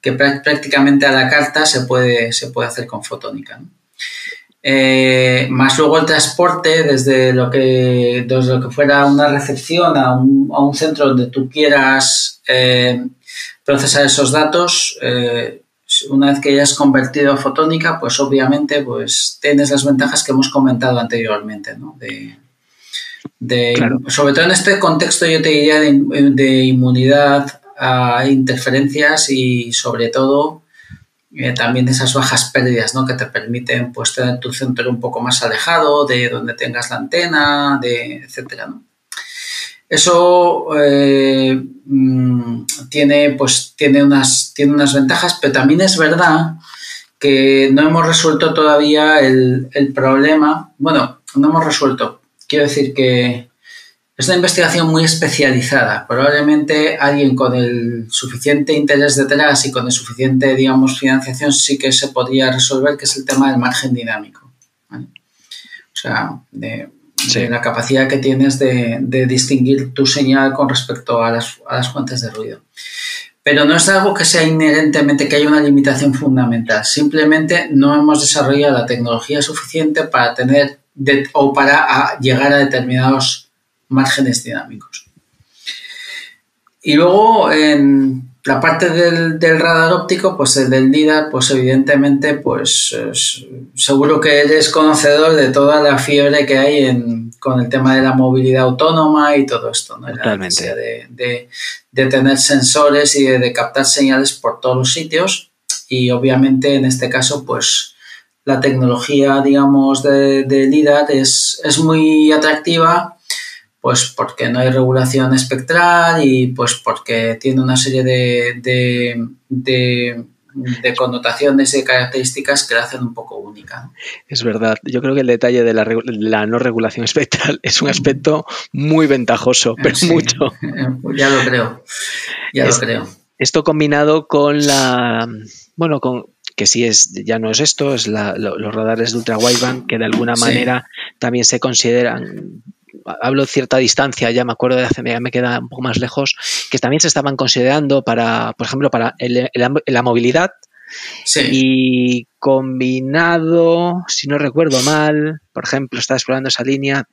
que prácticamente a la carta se puede, hacer con fotónica. Eh, más luego el transporte desde lo que, fuera una recepción a un, a un centro donde tú quieras eh, procesar esos datos, eh, una vez que hayas convertido a fotónica, pues obviamente pues tienes las ventajas que hemos comentado anteriormente, ¿no? De, sobre todo en este contexto yo te diría de, inmunidad a interferencias y sobre todo eh, también de esas bajas pérdidas ¿no? que te permiten pues, tener tu centro un poco más alejado de donde tengas la antena, de, etcétera. Eso eh, mm, tiene, pues, tiene, unas, tiene unas ventajas, pero también es verdad que no hemos resuelto todavía el, el problema. Bueno, no hemos resuelto, Quiero decir que es una investigación muy especializada. Probablemente alguien con el suficiente interés detrás y con el suficiente, digamos, financiación sí que se podría resolver, que es el tema del margen dinámico. O sea, de, la capacidad que tienes de, distinguir tu señal con respecto a las, fuentes de ruido. Pero no es algo que sea inherentemente que haya una limitación fundamental. Simplemente no hemos desarrollado la tecnología suficiente para tener o para llegar a determinados márgenes dinámicos. Y luego la parte del, radar óptico, pues el del LIDAR, pues evidentemente, pues seguro que eres conocedor de toda la fiebre que hay en, con el tema de la movilidad autónoma y todo esto, ¿no? Totalmente. De, de, tener sensores y de, captar señales por todos los sitios y obviamente en este caso, pues la tecnología, digamos, de, de LIDAR es, es muy atractiva pues porque no hay regulación espectral y pues porque tiene una serie de, de, connotaciones y características que la hacen un poco única. Es verdad. Yo creo que el detalle de la, no regulación espectral es un aspecto muy ventajoso, pero mucho. Ya lo creo. Ya lo creo. Esto combinado con la. Bueno, con que sí es, ya no es esto, es los radares de ultra wideband que de alguna manera también se consideran hablo de cierta distancia, ya me acuerdo de hace, ya me queda un poco más lejos, que también se estaban considerando para, por ejemplo, para la movilidad. Y combinado, si no recuerdo mal, por ejemplo, estaba explorando esa línea,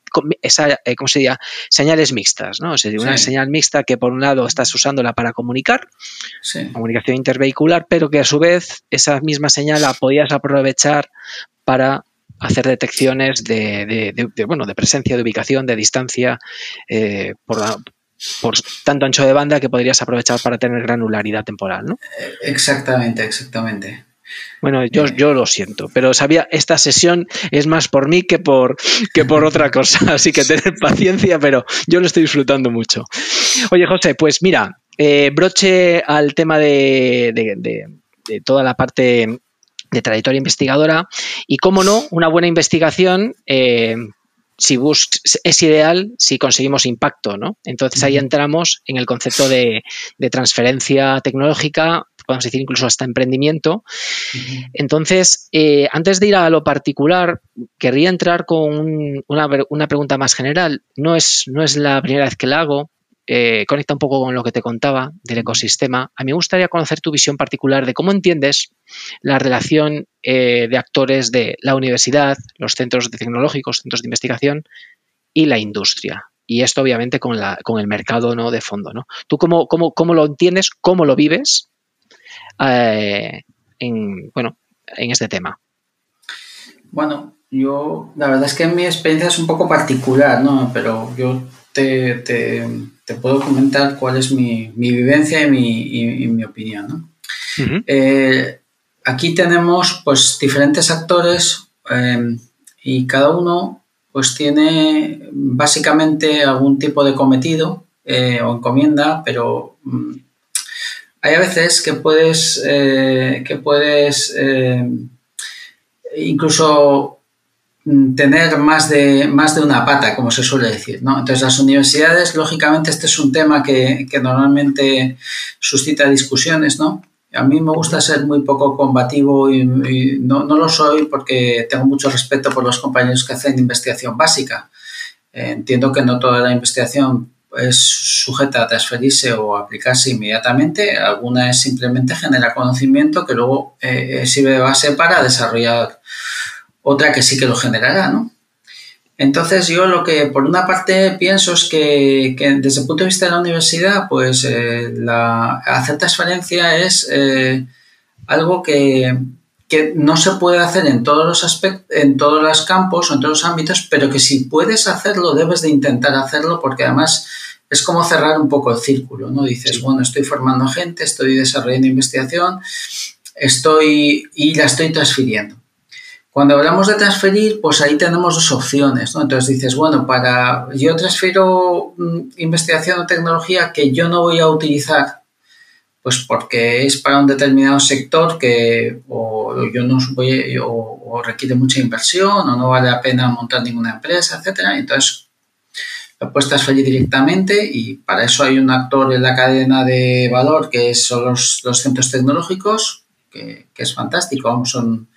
esa, eh, ¿cómo se diría? Señales mixtas, ¿no? O sea, una señal mixta que por un lado estás usándola para comunicar, comunicación intervehicular, pero que a su vez esa misma señal la podías aprovechar para hacer detecciones de, bueno, de presencia, de ubicación, de distancia, eh, por, por tanto ancho de banda que podrías aprovechar para tener granularidad temporal, ¿no? Eh, exactamente, exactamente. Bueno, yo, eh. yo lo siento, pero sabía, esta sesión es más por mí que por, que por otra cosa, así que tener paciencia, pero yo lo estoy disfrutando mucho. Oye, José, pues mira, broche al tema de, de toda la parte de trayectoria investigadora y, cómo no, una buena investigación eh, si es ideal si conseguimos impacto, ¿no? Entonces ahí entramos en el concepto de, transferencia tecnológica, podemos decir incluso hasta emprendimiento. Entonces, eh, antes de ir a lo particular, querría entrar con una, una, pregunta más general. No es, no es la primera vez que la hago, eh, conecta un poco con lo que te contaba del ecosistema. A mí me gustaría conocer tu visión particular de cómo entiendes la relación eh, de actores de la universidad, los centros tecnológicos, centros de investigación y la industria. Y esto obviamente con, el mercado ¿no? de fondo. ¿no? ¿Tú cómo, lo entiendes, cómo lo vives eh, en, bueno, en este tema? Bueno, yo la verdad es que mi experiencia es un poco particular, ¿no? Pero yo te puedo comentar cuál es mi, vivencia y mi, opinión. Eh, aquí tenemos pues diferentes actores em, y cada uno pues tiene básicamente algún tipo de cometido eh, o encomienda, pero mm, hay a veces que puedes, eh, que puedes incluso tener más de, más de una pata, como se suele decir. ¿no? Entonces, las universidades, lógicamente, este es un tema que, normalmente suscita discusiones, ¿no? A mí me gusta ser muy poco combativo y, no, lo soy porque tengo mucho respeto por los compañeros que hacen investigación básica. Eh, entiendo que no toda la investigación es sujeta a transferirse o aplicarse inmediatamente. Alguna es simplemente genera conocimiento que luego eh, sirve de base para desarrollar otra que sí que lo generará, ¿no? Entonces yo lo que por una parte pienso es que, desde el punto de vista de la universidad, pues eh, la, hacer transferencia es eh, algo que, no se puede hacer en todos los aspectos, en todos los campos o en todos los ámbitos, pero que si puedes hacerlo, debes de intentar hacerlo porque además es como cerrar un poco el círculo, ¿no? Dices, bueno, estoy formando gente, estoy desarrollando investigación, estoy y la estoy transfiriendo. Cuando hablamos de transferir, pues ahí tenemos dos opciones, ¿no? Entonces dices, bueno, para yo transfiero mm, investigación o tecnología que yo no voy a utilizar, pues porque es para un determinado sector que o yo no voy o, requiere mucha inversión o no vale la pena montar ninguna empresa, etcétera. Entonces lo puedes transferir directamente y para eso hay un actor en la cadena de valor que son los, centros tecnológicos, que, que es fantástico, son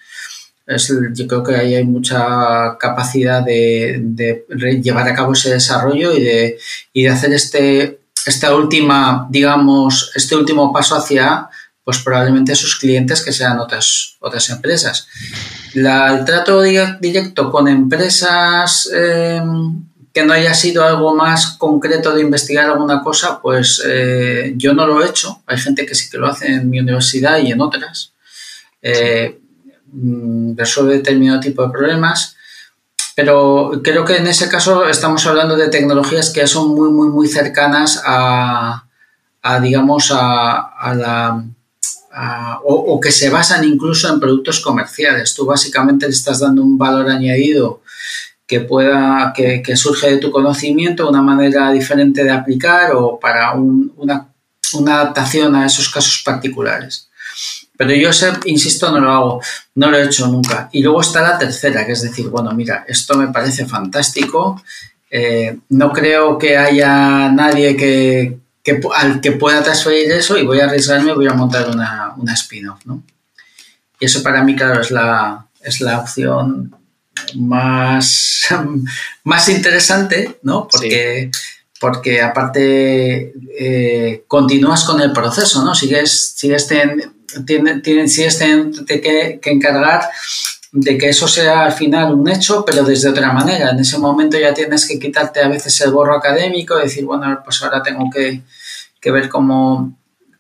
yo creo que ahí hay mucha capacidad de, llevar a cabo ese desarrollo y de, de hacer este, esta última, digamos, este último paso hacia pues probablemente sus clientes que sean otras, otras empresas. el trato directo con empresas eh, que no haya sido algo más concreto de investigar alguna cosa, pues eh, yo no lo he hecho. Hay gente que sí que lo hace en mi universidad y en otras. Eh, resuelve determinado tipo de problemas. Pero creo que en ese caso estamos hablando de tecnologías que son muy, muy, muy cercanas a, digamos, a, la... o, que se basan incluso en productos comerciales. Tú básicamente le estás dando un valor añadido que pueda, que, surge de tu conocimiento, una manera diferente de aplicar o para una adaptación a esos casos particulares. Pero yo, insisto, no lo hago, no lo he hecho nunca. Y luego está la tercera, que es decir, bueno, mira, esto me parece fantástico. Eh, no creo que haya nadie que, al que pueda transferir eso y voy a arriesgarme y voy a montar una, una spin-off, ¿no? Y eso para mí, claro, es la, es la opción más, más interesante, ¿no? Porque, porque aparte eh, continúas con el proceso, ¿no? Sigues, sigues ten, tienen, tienen, sigues teniendo que, que encargar de que eso sea al final un hecho, pero desde otra manera. En ese momento ya tienes que quitarte a veces el gorro académico decir, bueno, pues ahora tengo que, que ver cómo,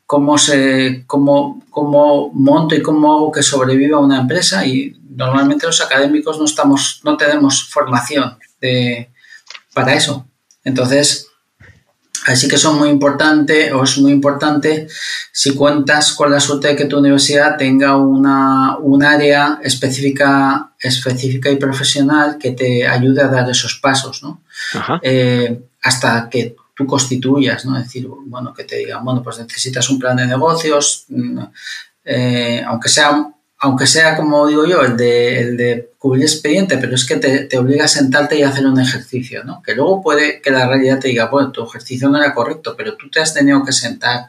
cómo, se, cómo, cómo monto y cómo hago que sobreviva una empresa. Y normalmente los académicos no, estamos, no tenemos formación de, para eso. Entonces, Así que son muy importante o es muy importante si cuentas con la suerte de que tu universidad tenga una, un área específica, específica y profesional que te ayude a dar esos pasos, ¿no? Eh, hasta que tú constituyas, ¿no? Es decir, bueno, que te digan, bueno, pues necesitas un plan de negocios, mm, eh, aunque sea aunque sea, como digo yo, el de, el de cubrir expediente, pero es que te, te, obliga a sentarte y hacer un ejercicio, ¿no? Que luego puede que la realidad te diga, bueno, tu ejercicio no era correcto, pero tú te has tenido que sentar,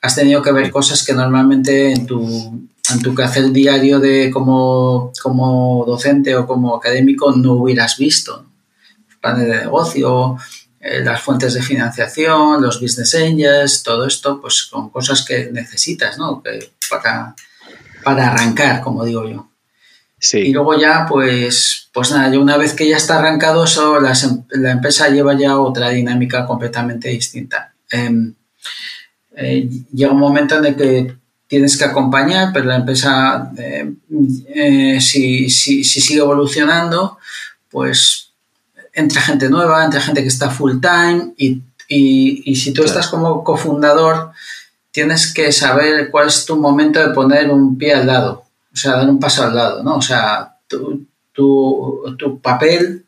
has tenido que ver cosas que normalmente en tu, en tu quehacer diario de como, como docente o como académico no hubieras visto. Planes de negocio, eh, las fuentes de financiación, los business angels, todo esto, pues son cosas que necesitas, ¿no? Que para para arrancar, como digo yo. Sí. Y luego ya, pues, pues nada, una vez que ya está arrancado eso, la empresa lleva ya otra dinámica completamente distinta. Em, eh, llega un momento en el que tienes que acompañar, pero la empresa, em, eh, si, sigue evolucionando, pues entra gente nueva, entra gente que está full time y, si tú estás como cofundador, tienes que saber cuál es tu momento de poner un pie al lado, o sea, dar un paso al lado, ¿no? O sea, tu, tu, papel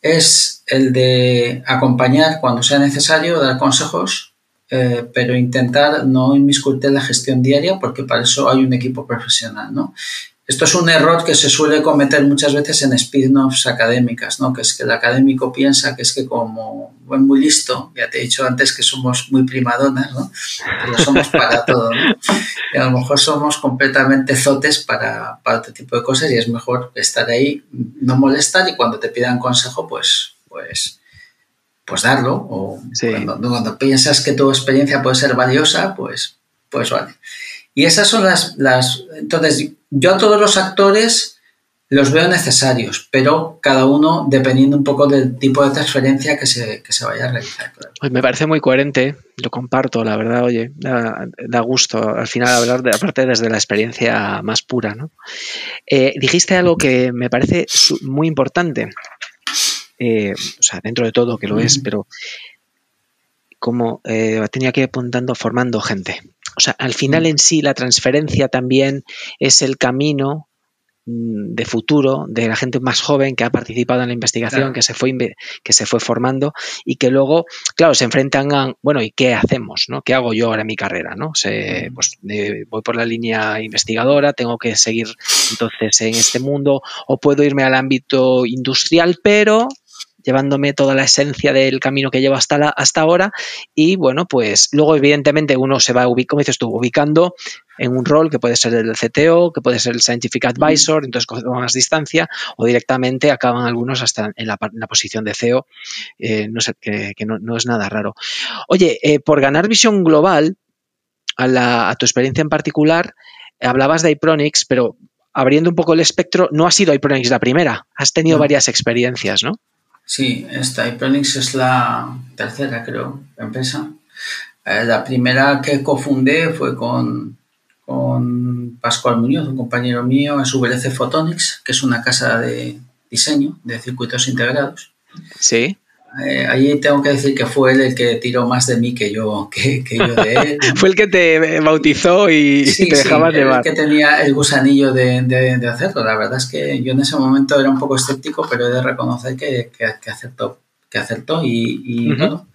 es el de acompañar cuando sea necesario, dar consejos, eh, pero intentar no inmiscuirte en la gestión diaria porque para eso hay un equipo profesional, ¿no? Esto es un error que se suele cometer muchas veces en spin-offs académicas, ¿no? Que es que el académico piensa que es que como es muy listo, ya te he dicho antes que somos muy primadonas, ¿no? Pero somos para todo, ¿no? Y a lo mejor somos completamente zotes para, para otro tipo de cosas y es mejor estar ahí, no molestar y cuando te pidan consejo, pues, pues, pues darlo. O cuando, cuando piensas que tu experiencia puede ser valiosa, pues, pues vale. Y esas son las, las... Entonces, yo a todos los actores los veo necesarios, pero cada uno dependiendo un poco del tipo de transferencia que se, que se vaya a realizar. Pues me parece muy coherente, lo comparto, la verdad, oye, da, gusto al final hablar de aparte desde la experiencia más pura. ¿no? Eh, dijiste algo que me parece muy importante, eh, o sea, dentro de todo que lo es, pero como eh, tenía que ir apuntando formando gente. O sea, al final en sí la transferencia también es el camino mm, de futuro de la gente más joven que ha participado en la investigación, que, se fue, que se fue formando y que luego, claro, se enfrentan a, bueno, ¿y qué hacemos? ¿no? ¿Qué hago yo ahora en mi carrera? ¿no? Se, pues voy por la línea investigadora, tengo que seguir entonces en este mundo o puedo irme al ámbito industrial, pero llevándome toda la esencia del camino que llevo hasta, hasta ahora. Y bueno, pues luego evidentemente uno se va, como dices tú, ubicando en un rol que puede ser el CTO, que puede ser el Scientific Advisor, entonces con más distancia, o directamente acaban algunos hasta en la, posición de CEO, eh, no sé, que, no, es nada raro. Oye, eh, por ganar visión global, a, tu experiencia en particular, hablabas de Ipronics, pero abriendo un poco el espectro, no ha sido Ipronics la primera, has tenido varias experiencias, ¿no? Sí, esta Ipronics es la tercera, creo, empresa. Eh, la primera que cofundé fue con, con Pascual Muñoz, un compañero mío, en su VLC Photonics, que es una casa de diseño de circuitos integrados. Sí. Eh, ahí tengo que decir que fue él el que tiró más de mí que yo, que, yo de él. fue el que te bautizó y te dejaba sí, llevar. El que tenía el gusanillo de, de, hacerlo. La verdad es que yo en ese momento era un poco escéptico, pero he de reconocer que, que acertó, que acertó y, bueno,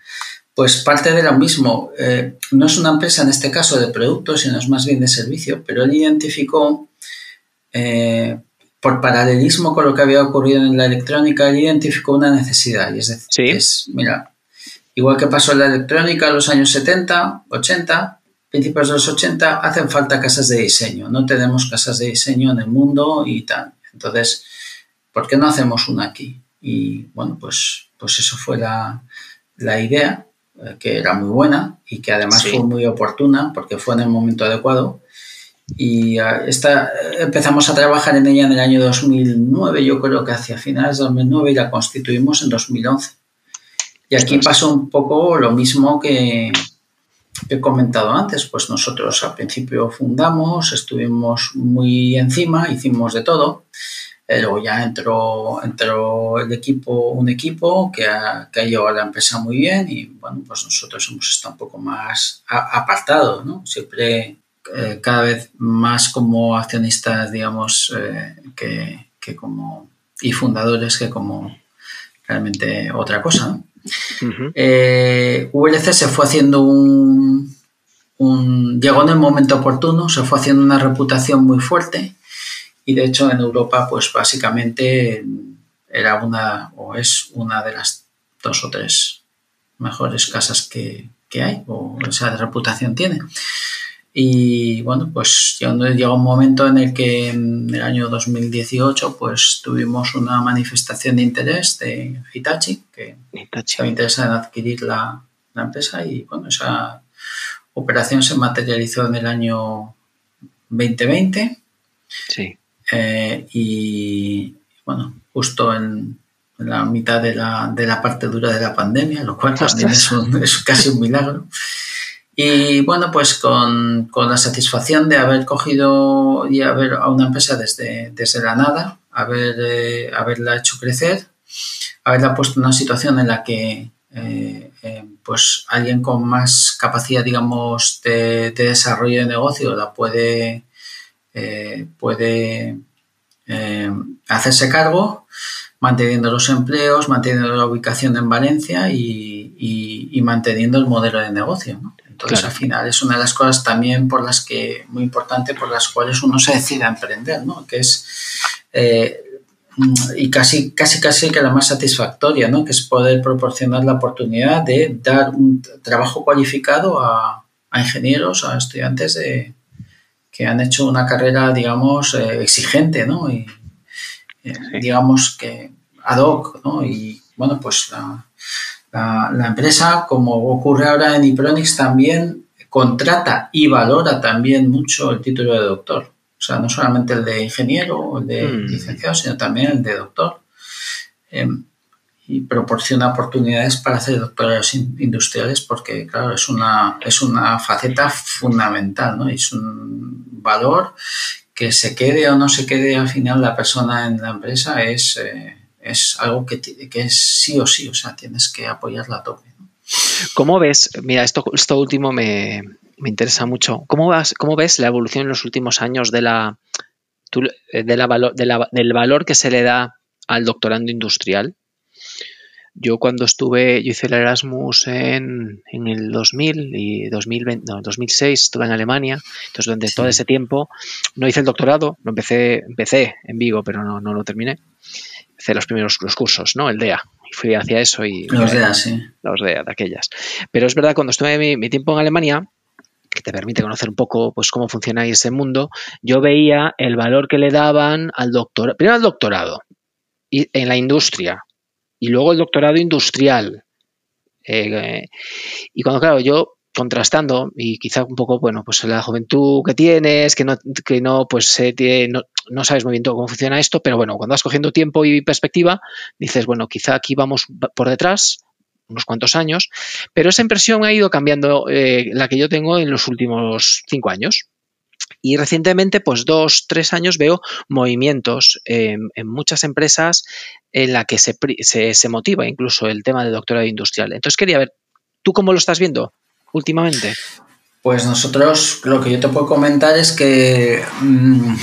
pues parte de lo mismo. Eh, no es una empresa en este caso de productos, sino es más bien de servicio, pero él identificó eh, por paralelismo con lo que había ocurrido en la electrónica, él identificó una necesidad. Y es decir, es, mira, igual que pasó en la electrónica en los años 70, 80, principios de los 80, hacen falta casas de diseño. No tenemos casas de diseño en el mundo y tal. Entonces, ¿por qué no hacemos una aquí? Y bueno, pues, pues eso fue la, la idea, eh, que era muy buena y que además fue muy oportuna porque fue en el momento adecuado y ah, esta, empezamos a trabajar en ella en el año 2009, yo creo que hacia finales de 2009 y la constituimos en 2011. Y aquí pasó un poco lo mismo que, he comentado antes, pues nosotros al principio fundamos, estuvimos muy encima, hicimos de todo, luego ya entró, entró el equipo, un equipo que ha, que ha llevado a la empresa muy bien y bueno, pues nosotros hemos estado un poco más apartados, ¿no? Siempre eh, cada vez más como accionistas, digamos, eh, que, como y fundadores que como realmente otra cosa. Eh, VLC se fue haciendo un, llegó en el momento oportuno, se fue haciendo una reputación muy fuerte y de hecho en Europa pues básicamente era una o es una de las dos o tres mejores casas que, que hay o esa reputación tiene. Y bueno, pues llegó un momento en el que en el año 2018 pues tuvimos una manifestación de interés de Hitachi, que estaba interesada en adquirir la, la, empresa y bueno, esa operación se materializó en el año 2020. Sí. Eh, y bueno, justo en, la mitad de la, de la, parte dura de la pandemia, lo cual también es, es casi un milagro. Y bueno, pues con, la satisfacción de haber cogido y haber a una empresa desde, desde la nada, haber, eh, haberla hecho crecer, haberla puesto en una situación en la que eh, eh, pues alguien con más capacidad, digamos, de, de desarrollo de negocio la puede, puede hacerse cargo, manteniendo los empleos, manteniendo la ubicación en Valencia y, y, y manteniendo el modelo de negocio. ¿no? Entonces, al final, es una de las cosas también por las que, muy importante, por las cuales uno se decide a emprender, ¿no? Que es, eh, y casi, casi, casi que la más satisfactoria, ¿no? Que es poder proporcionar la oportunidad de dar un trabajo cualificado a, ingenieros, a estudiantes de, que han hecho una carrera, digamos, eh, exigente, ¿no? Y, eh, digamos que ad hoc, ¿no? Y, bueno, pues la la, empresa, como ocurre ahora en Ipronics, también contrata y valora también mucho el título de doctor. O sea, no solamente el de ingeniero o el de hmm. licenciado, sino también el de doctor. Em, y proporciona oportunidades para hacer doctorados industriales porque, claro, es una, es una faceta fundamental, ¿no? Es un valor que se quede o no se quede al final la persona en la empresa es... Eh, es algo que, que es sí o sí, o sea, tienes que apoyarla a tope. ¿Cómo ves? Mira, esto, esto último me, interesa mucho. ¿Cómo, vas, ¿Cómo ves la evolución en los últimos años de la, de la, del valor que se le da al doctorando industrial? Yo cuando estuve, yo hice el Erasmus en, en el 2000 y 2020, no, 2006 estuve en Alemania, entonces durante todo ese tiempo no hice el doctorado, lo empecé, empecé en Vigo, pero no, no lo terminé hice los primeros los cursos, ¿no? El DEA. Y fui hacia eso y... Los DEA, sí. Los DEA, de aquellas. Pero es verdad, cuando estuve mi, tiempo en Alemania, que te permite conocer un poco pues cómo funciona ese mundo, yo veía el valor que le daban al doctor, primero al doctorado y, en la industria y luego el doctorado industrial. Eh, y cuando, claro, yo contrastando y quizá un poco, bueno, pues la juventud que tienes, que no, que no pues no, no, sabes muy bien cómo funciona esto, pero bueno, cuando vas cogiendo tiempo y perspectiva, dices, bueno, quizá aquí vamos por detrás unos cuantos años, pero esa impresión ha ido cambiando eh, la que yo tengo en los últimos cinco años. Y recientemente, pues dos, tres años, veo movimientos en muchas empresas en la que se, se, se, motiva incluso el tema de doctorado industrial. Entonces quería ver, ¿tú cómo lo estás viendo últimamente? Pues nosotros, lo que yo te puedo comentar es que mm,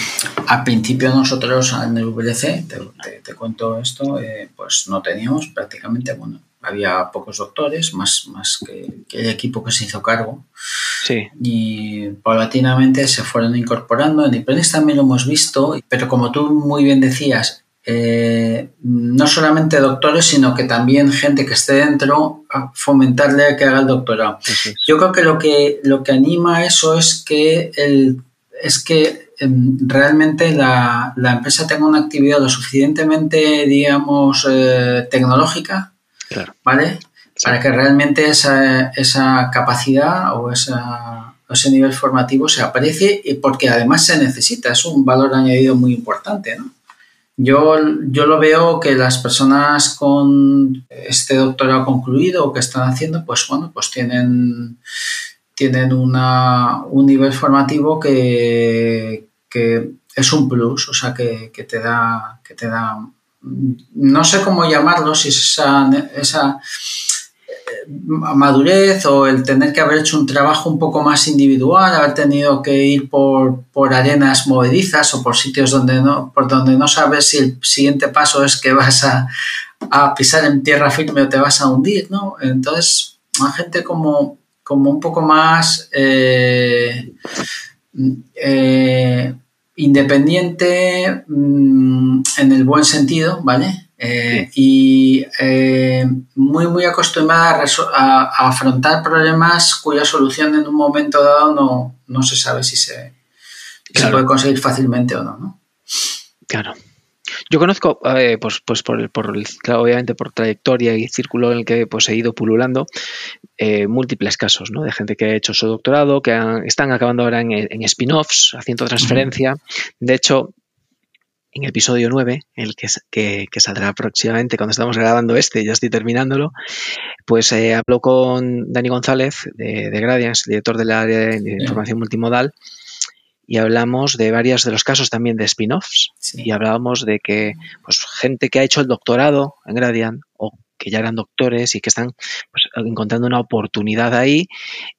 al principio nosotros en el VLC, te, cuento esto, eh, pues no teníamos prácticamente, bueno, había pocos doctores, más, más que, el equipo que se hizo cargo. Sí. Y paulatinamente se fueron incorporando. En IPRENES también lo hemos visto, pero como tú muy bien decías, eh, no solamente doctores, sino que también gente que esté dentro a fomentarle a que haga el doctorado. Yo creo que lo que lo que anima a eso es que el, es que em, realmente la, empresa tenga una actividad lo suficientemente, digamos, eh, tecnológica, ¿vale? Para que realmente esa, esa capacidad o esa, ese nivel formativo se aprecie y porque además se necesita, es un valor añadido muy importante, ¿no? Yo, yo lo veo que las personas con este doctorado concluido o que están haciendo, pues bueno, pues tienen, tienen una, un nivel formativo que, es un plus, o sea, que, te da, que te da, no sé cómo llamarlo, si es esa, esa madurez o el tener que haber hecho un trabajo un poco más individual, haber tenido que ir por, arenas movedizas o por sitios donde no, por donde no sabes si el siguiente paso es que vas a, pisar en tierra firme o te vas a hundir, ¿no? Entonces, la gente como, como un poco más eh, eh, independiente mm, en el buen sentido, ¿vale? Eh, y eh, muy, muy acostumbrada a, afrontar problemas cuya solución en un momento dado no, no se sabe si se, se, puede conseguir fácilmente o no. ¿no? Claro. Yo conozco, eh, pues, pues por, por obviamente por trayectoria y círculo en el que pues, he ido pululando, múltiples casos ¿no? de gente que ha hecho su doctorado, que están acabando ahora en, en spin-offs, haciendo transferencia. De hecho, en el episodio 9, el que, que, saldrá próximamente cuando estamos grabando este, ya estoy terminándolo, pues eh, hablo con Dani González de, de Gradience, director del área de información multimodal, y hablamos de varios de los casos también de spin-offs. Y hablábamos de que pues, gente que ha hecho el doctorado en Gradian o que ya eran doctores y que están pues, encontrando una oportunidad ahí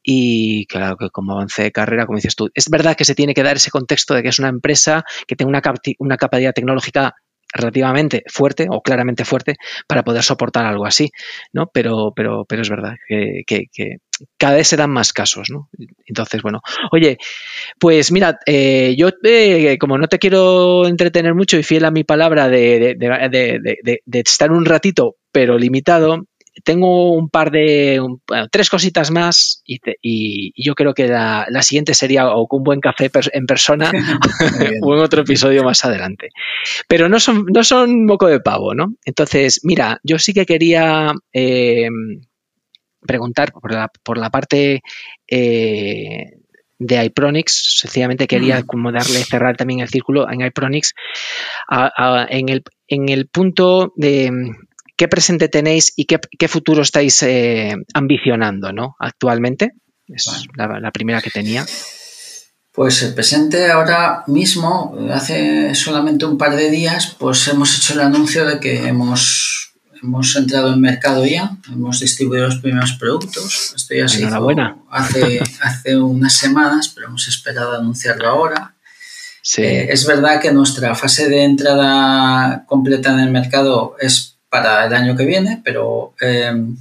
y claro que como avance de carrera, como dices tú, es verdad que se tiene que dar ese contexto de que es una empresa que tenga una, una capacidad tecnológica relativamente fuerte o claramente fuerte para poder soportar algo así, ¿no? Pero, pero, pero es verdad que, cada vez se dan más casos, ¿no? Entonces, bueno, oye, pues mira, eh, yo eh, como no te quiero entretener mucho y fiel a mi palabra de, de estar un ratito pero limitado. Tengo un par de, tres cositas más y, yo creo que la, siguiente sería o un buen café en persona o en otro episodio más adelante. Pero no son, no son moco de pavo, ¿no? Entonces, mira, yo sí que quería eh, preguntar por la, por la parte eh, de iPronix, sencillamente quería como darle cerrar también el círculo en iPronix en, el, en el punto de ¿Qué presente tenéis y qué, futuro estáis eh, ambicionando ¿no? actualmente? Es la, primera que tenía. Pues el presente ahora mismo, hace solamente un par de días, pues hemos hecho el anuncio de que hemos, hemos entrado en mercado ya, hemos distribuido los primeros productos. Esto ya se hizo hace, hace unas semanas, pero hemos esperado anunciarlo ahora. Sí. Eh, es verdad que nuestra fase de entrada completa en el mercado es para el año que viene, pero em,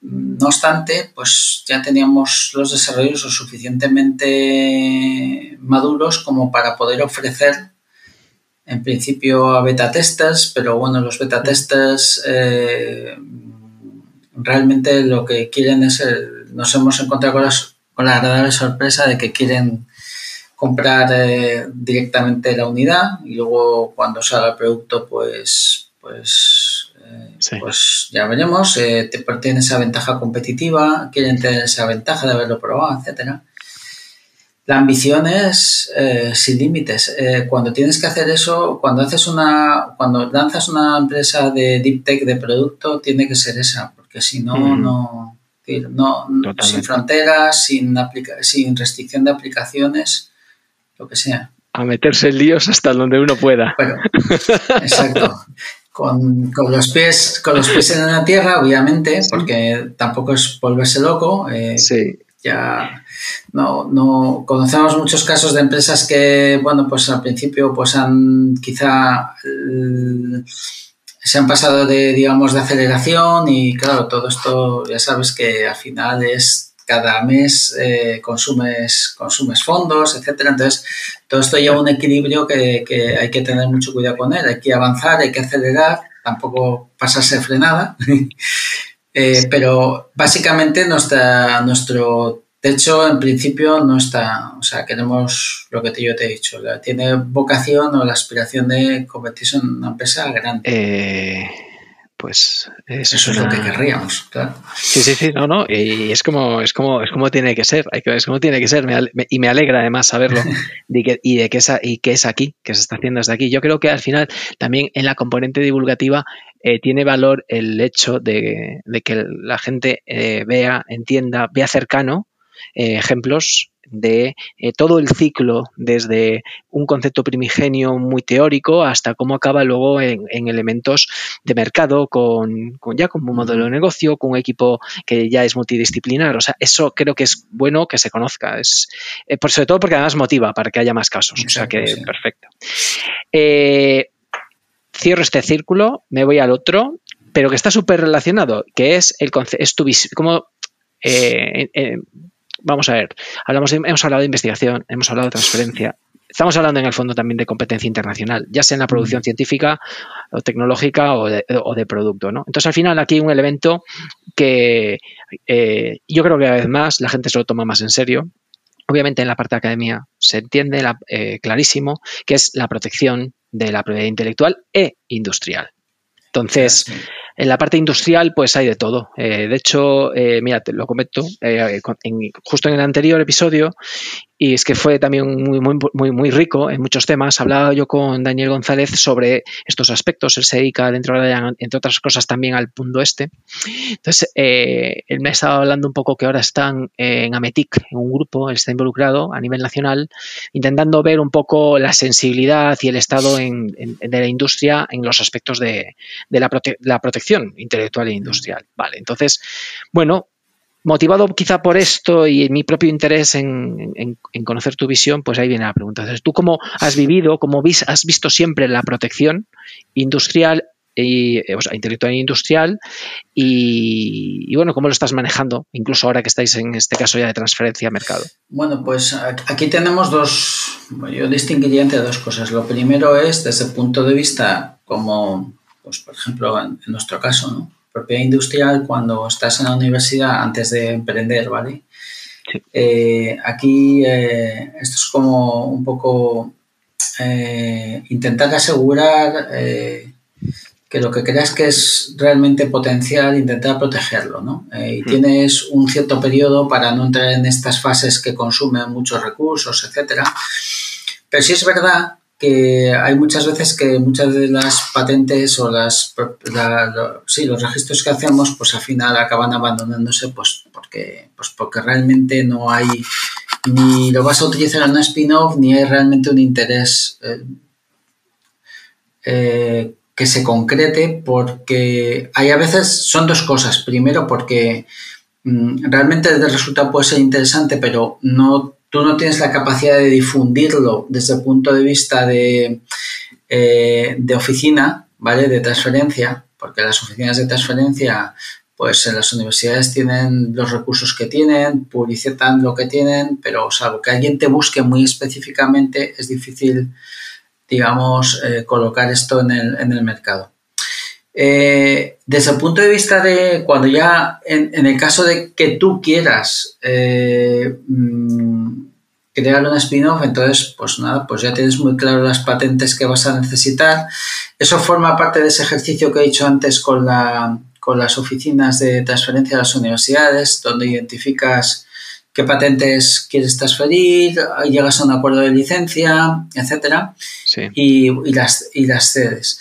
no obstante, pues ya teníamos los desarrollos lo suficientemente maduros como para poder ofrecer en principio a beta testers, pero bueno, los beta testers eh, realmente lo que quieren es, nos hemos encontrado con, con, la agradable sorpresa de que quieren comprar eh, directamente la unidad y luego cuando salga el producto pues, pues pues ya veremos, te, tienen esa ventaja competitiva, quieren tener esa ventaja de haberlo probado, etcétera. La ambición es eh, sin límites. Eh, cuando tienes que hacer eso, cuando haces una, cuando lanzas una empresa de deep tech de producto, tiene que ser esa, porque si no, mm. no, no sin fronteras, sin sin restricción de aplicaciones, lo que sea. A meterse en líos hasta donde uno pueda. Bueno, exacto. Con, los pies, con los pies en la tierra, obviamente, porque tampoco es volverse loco. Eh, sí. Ya no, no conocemos muchos casos de empresas que, bueno, pues al principio pues han quizá se han pasado de, digamos, de aceleración y claro, todo esto ya sabes que al final es cada mes eh, consumes, consumes fondos, etcétera. Entonces, todo esto lleva un equilibrio que, que, hay que tener mucho cuidado con él. Hay que avanzar, hay que acelerar, tampoco pasarse frenada. eh, pero básicamente nuestra, nuestro de hecho, en principio no está, o sea, queremos lo que yo te he dicho, tiene vocación o la aspiración de convertirse en una empresa grande. Eh, pues eso, es lo que querríamos, claro. Sí, sí, sí, no, no, y es como, es como, es como tiene que ser, es como tiene que ser, y me alegra además saberlo y, que, y de que es, y que es aquí, que se está haciendo desde aquí. Yo creo que al final también en la componente divulgativa eh, tiene valor el hecho de, que la gente eh, vea, entienda, vea cercano eh, ejemplos de eh, todo el ciclo, desde un concepto primigenio muy teórico hasta cómo acaba luego en, elementos de mercado, con, ya como un modelo de negocio, con un equipo que ya es multidisciplinar. O sea, eso creo que es bueno que se conozca. Es, eh, por, sobre todo porque además motiva para que haya más casos. o sea que perfecto. cierro este círculo, me voy al otro, pero que está súper relacionado, que es el es tu como vamos a ver, hablamos hemos hablado de investigación, hemos hablado de transferencia. Estamos hablando en el fondo también de competencia internacional, ya sea en la producción científica o tecnológica o de, producto. ¿no? Entonces, al final, aquí hay un elemento que eh, yo creo que cada vez más la gente se lo toma más en serio. Obviamente, en la parte de academia se entiende eh, clarísimo que es la protección de la propiedad intelectual e industrial. Entonces, en la parte industrial, pues hay de todo. Eh, de hecho, eh, mira, te lo comento, eh, justo en el anterior episodio, y es que fue también muy, muy, muy, muy rico en muchos temas. Hablaba yo con Daniel González sobre estos aspectos. Él se dedica, dentro de entre otras cosas, también al punto este. Entonces, él me estaba hablando un poco que ahora están en Ametic, en un grupo, él está involucrado a nivel nacional, intentando ver un poco la sensibilidad y el estado de la industria en los aspectos de, la, la protección intelectual e industrial. Vale, entonces, bueno, motivado quizá por esto y mi propio interés en, conocer tu visión, pues ahí viene la pregunta. Entonces, ¿tú cómo has vivido, cómo has visto siempre la protección industrial y, o sea, intelectual e industrial y, bueno, cómo lo estás manejando, incluso ahora que estáis en este caso ya de transferencia a mercado? Bueno, pues aquí tenemos dos, yo distinguiría entre dos cosas. Lo primero es desde el punto de vista como pues, por ejemplo, en, nuestro caso, ¿no? Propiedad industrial cuando estás en la universidad antes de emprender, ¿vale? Eh, aquí eh, esto es como un poco eh, intentar asegurar que lo que creas que es realmente potencial, intentar protegerlo, ¿no? y mm. tienes un cierto periodo para no entrar en estas fases que consumen muchos recursos, etcétera. Pero sí es verdad que hay muchas veces que muchas de las patentes o las sí, los registros que hacemos pues al final acaban abandonándose pues porque pues porque realmente no hay ni lo vas a utilizar en un spin-off ni hay realmente un interés eh, eh, que se concrete porque hay a veces son dos cosas. Primero porque mm, realmente el resultado puede ser interesante pero no tú no tienes la capacidad de difundirlo desde el punto de vista de, eh, de oficina, ¿vale? De transferencia, porque las oficinas de transferencia, pues en las universidades tienen los recursos que tienen, publicitan lo que tienen, pero salvo que alguien te busque muy específicamente, es difícil, digamos, eh, colocar esto en el, en el mercado. Eh, desde el punto de vista de cuando ya, en, el caso de que tú quieras mm, crear un spin-off, entonces, pues nada, pues ya tienes muy claro las patentes que vas a necesitar. Eso forma parte de ese ejercicio que he dicho antes con, la, con las oficinas de transferencia a las universidades, donde identificas qué patentes quieres transferir, llegas a un acuerdo de licencia, etcétera, y, las, y las cedes.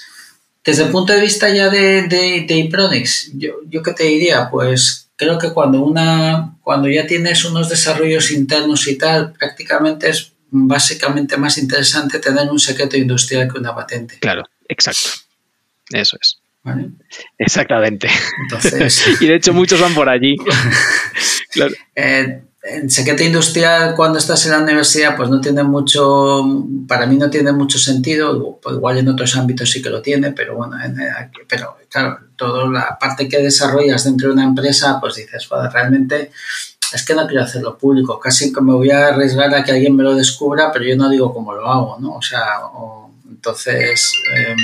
Desde el punto de vista ya de, de, de yo, yo qué te diría, pues creo que cuando una, cuando ya tienes unos desarrollos internos y tal, prácticamente es básicamente más interesante tener un secreto industrial que una patente. Claro, exacto. Eso es. Exactamente. Entonces, y de hecho muchos van por allí. claro. Eh, en secreto industrial cuando estás en la universidad pues no tiene mucho, para mí no tiene mucho sentido, pues igual en otros ámbitos sí que lo tiene, pero bueno, pero claro, toda la parte que desarrollas dentro de una empresa pues dices, realmente es que no quiero hacerlo público, casi que me voy a arriesgar a que alguien me lo descubra, pero yo no digo cómo lo hago, ¿no? O sea, entonces, eh,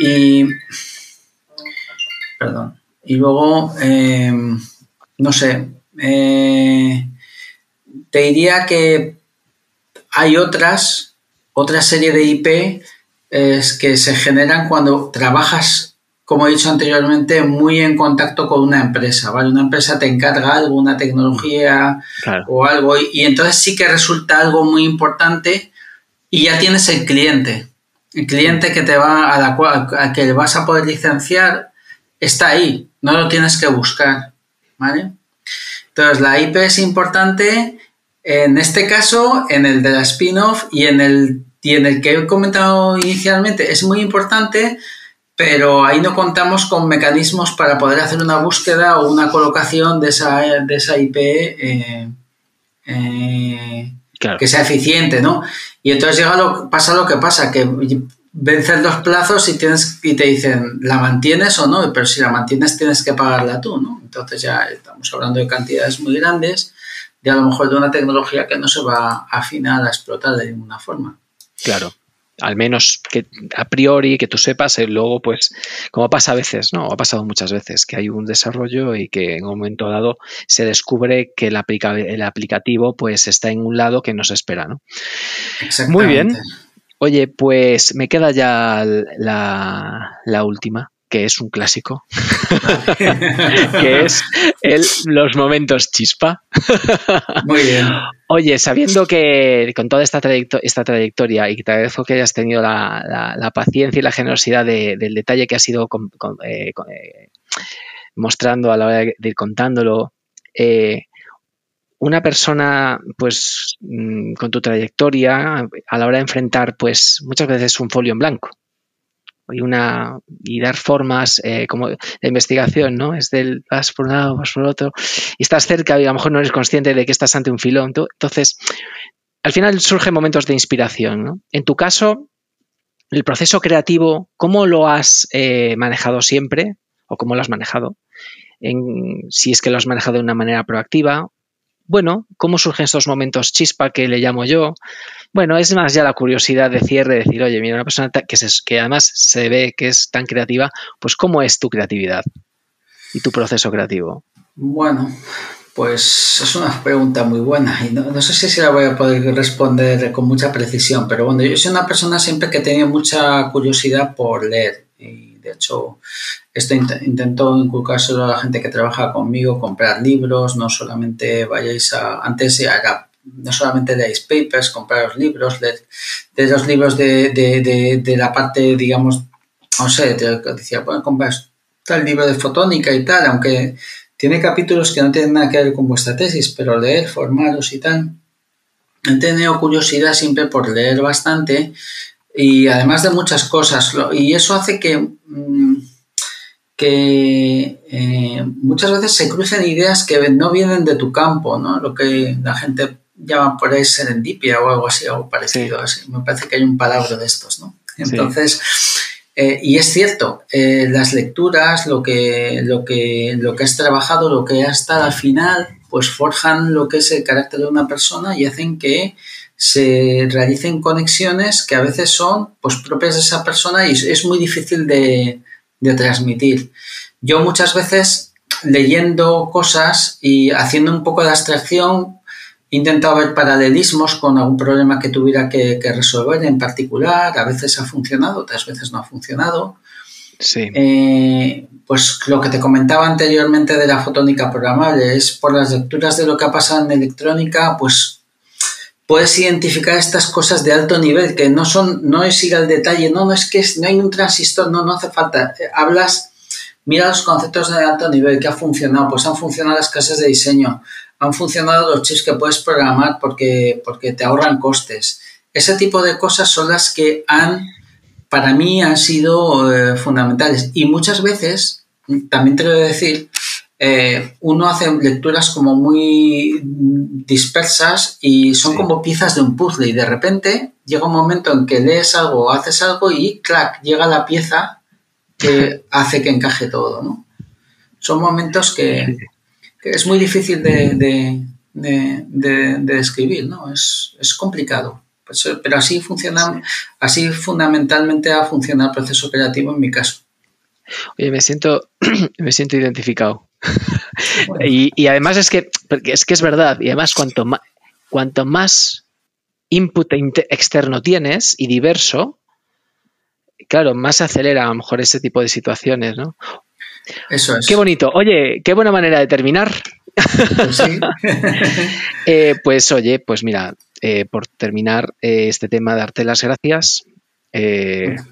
y, perdón, y luego, eh, no sé, eh, te diría que hay otras, otra serie de IP es que se generan cuando trabajas, como he dicho anteriormente, muy en contacto con una empresa, ¿vale? Una empresa te encarga algo, una tecnología o algo, y, entonces sí que resulta algo muy importante y ya tienes el cliente. El cliente que te va a la cual, a que vas a poder licenciar está ahí, no lo tienes que buscar, ¿vale? Entonces, la IP es importante en este caso, en el de la spin-off y en el, y en el que he comentado inicialmente, es muy importante, pero ahí no contamos con mecanismos para poder hacer una búsqueda o una colocación de esa, de esa IP eh, eh, que sea eficiente, ¿no? Y entonces llega lo, pasa lo que pasa, que vencen los plazos y, tienes, y te dicen, ¿la mantienes o no? Pero si la mantienes tienes que pagarla tú, ¿no? Entonces ya estamos hablando de cantidades muy grandes, de a lo mejor de una tecnología que no se va a afinar a explotar de ninguna forma. Claro. Al menos que a priori que tú sepas, y luego pues como pasa a veces, ¿no? Ha pasado muchas veces que hay un desarrollo y que en un momento dado se descubre que el, el aplicativo pues está en un lado que no se espera, ¿no? Muy bien. Oye, pues me queda ya la, última, que es un clásico, que es el, los momentos chispa. Muy bien. Oye, sabiendo que con toda esta, esta trayectoria y que te agradezco que hayas tenido la, paciencia y la generosidad del detalle que has ido eh, eh, mostrando a la hora de, ir contándolo, eh, una persona, pues, mm, con tu trayectoria, a la hora de enfrentar, pues, muchas veces un folio en blanco y una y dar formas eh, como de investigación, ¿no? Es del vas por un lado, vas por otro y estás cerca y a lo mejor no eres consciente de que estás ante un filón. Entonces, al final surgen momentos de inspiración, ¿no? En tu caso, el proceso creativo, ¿cómo lo has eh, manejado siempre o cómo lo has manejado? Si es que lo has manejado de una manera proactiva bueno, ¿cómo surgen estos momentos chispa que le llamo yo? Bueno, es más ya la curiosidad de cierre, decir, oye, mira, una persona que, que además se ve que es tan creativa, pues ¿cómo es tu creatividad y tu proceso creativo? Bueno, pues es una pregunta muy buena y no, sé si se la voy a poder responder con mucha precisión, pero bueno, yo soy una persona siempre que he tenido mucha curiosidad por leer y de hecho esto intento inculcárselo a la gente que trabaja conmigo, comprar libros, no solamente vayáis a, antes no solamente leáis papers, compraros libros, leer, de los libros de, de, de, la parte, digamos, no sé, decía, bueno, compras tal libro de fotónica y tal, aunque tiene capítulos que no tienen nada que ver con vuestra tesis, pero leer, formaros y tal. He tenido curiosidad siempre por leer bastante y además de muchas cosas, y eso hace que... Mm, que eh, muchas veces se crucen ideas que no vienen de tu campo, ¿no? Lo que la gente llama por ahí serendipia o algo así, algo parecido. Así. Me parece que hay un palabra de estos, ¿no? Entonces, eh, y es cierto, eh, las lecturas, lo que, lo, que, lo que has trabajado, lo que has estado al final, pues forjan lo que es el carácter de una persona y hacen que se realicen conexiones que a veces son pues propias de esa persona y es muy difícil de, de transmitir. Yo muchas veces leyendo cosas y haciendo un poco de abstracción He intentado ver paralelismos con algún problema que tuviera que, resolver en particular. A veces ha funcionado, otras veces no ha funcionado. Sí. Eh, pues lo que te comentaba anteriormente de la fotónica programable es por las lecturas de lo que ha pasado en electrónica, pues puedes identificar estas cosas de alto nivel que no son, no es ir al detalle, no, no es que no hay un transistor, no, no hace falta. Eh, hablas, mira los conceptos de alto nivel que ha funcionado, pues han funcionado las clases de diseño, han funcionado los chips que puedes programar porque, porque te ahorran costes. Ese tipo de cosas son las que han, para mí, han sido eh, fundamentales. Y muchas veces, también te lo voy a decir, eh, uno hace lecturas como muy dispersas y son como piezas de un puzzle y de repente llega un momento en que lees algo, haces algo y clac, llega la pieza que hace que encaje todo, ¿no? Son momentos que, es muy difícil de, describir, ¿no? Es, complicado. Pues, pero así funciona, así fundamentalmente ha funcionado el proceso creativo en mi caso. Oye, me siento, me siento identificado. y, además es que, es que es verdad, y además cuanto más, cuanto más input externo tienes y diverso, claro, más se acelera a lo mejor ese tipo de situaciones, ¿no? Eso es. Qué bonito. Oye, qué buena manera de terminar. Pues, eh, pues oye, pues mira, eh, por terminar eh, este tema, darte las gracias.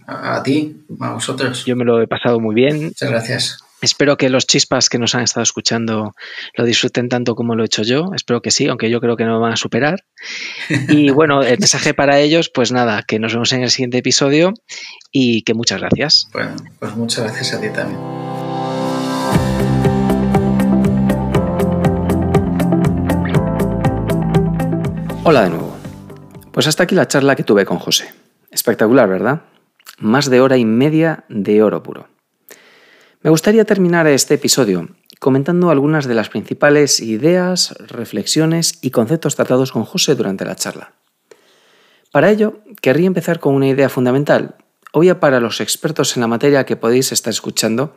a ti, a vosotros. Yo me lo he pasado muy bien. Muchas gracias. Espero que los chispas que nos han estado escuchando lo disfruten tanto como lo he hecho yo. Espero que sí, aunque yo creo que no me van a superar. Y bueno, el mensaje para ellos, pues nada, que nos vemos en el siguiente episodio y que muchas gracias. Bueno, pues muchas gracias a ti también. Hola de nuevo. Pues hasta aquí la charla que tuve con José. Espectacular, ¿verdad? Más de hora y media de oro puro. Me gustaría terminar este episodio comentando algunas de las principales ideas, reflexiones y conceptos tratados con José durante la charla. Para ello, querría empezar con una idea fundamental, obvia para los expertos en la materia que podéis estar escuchando,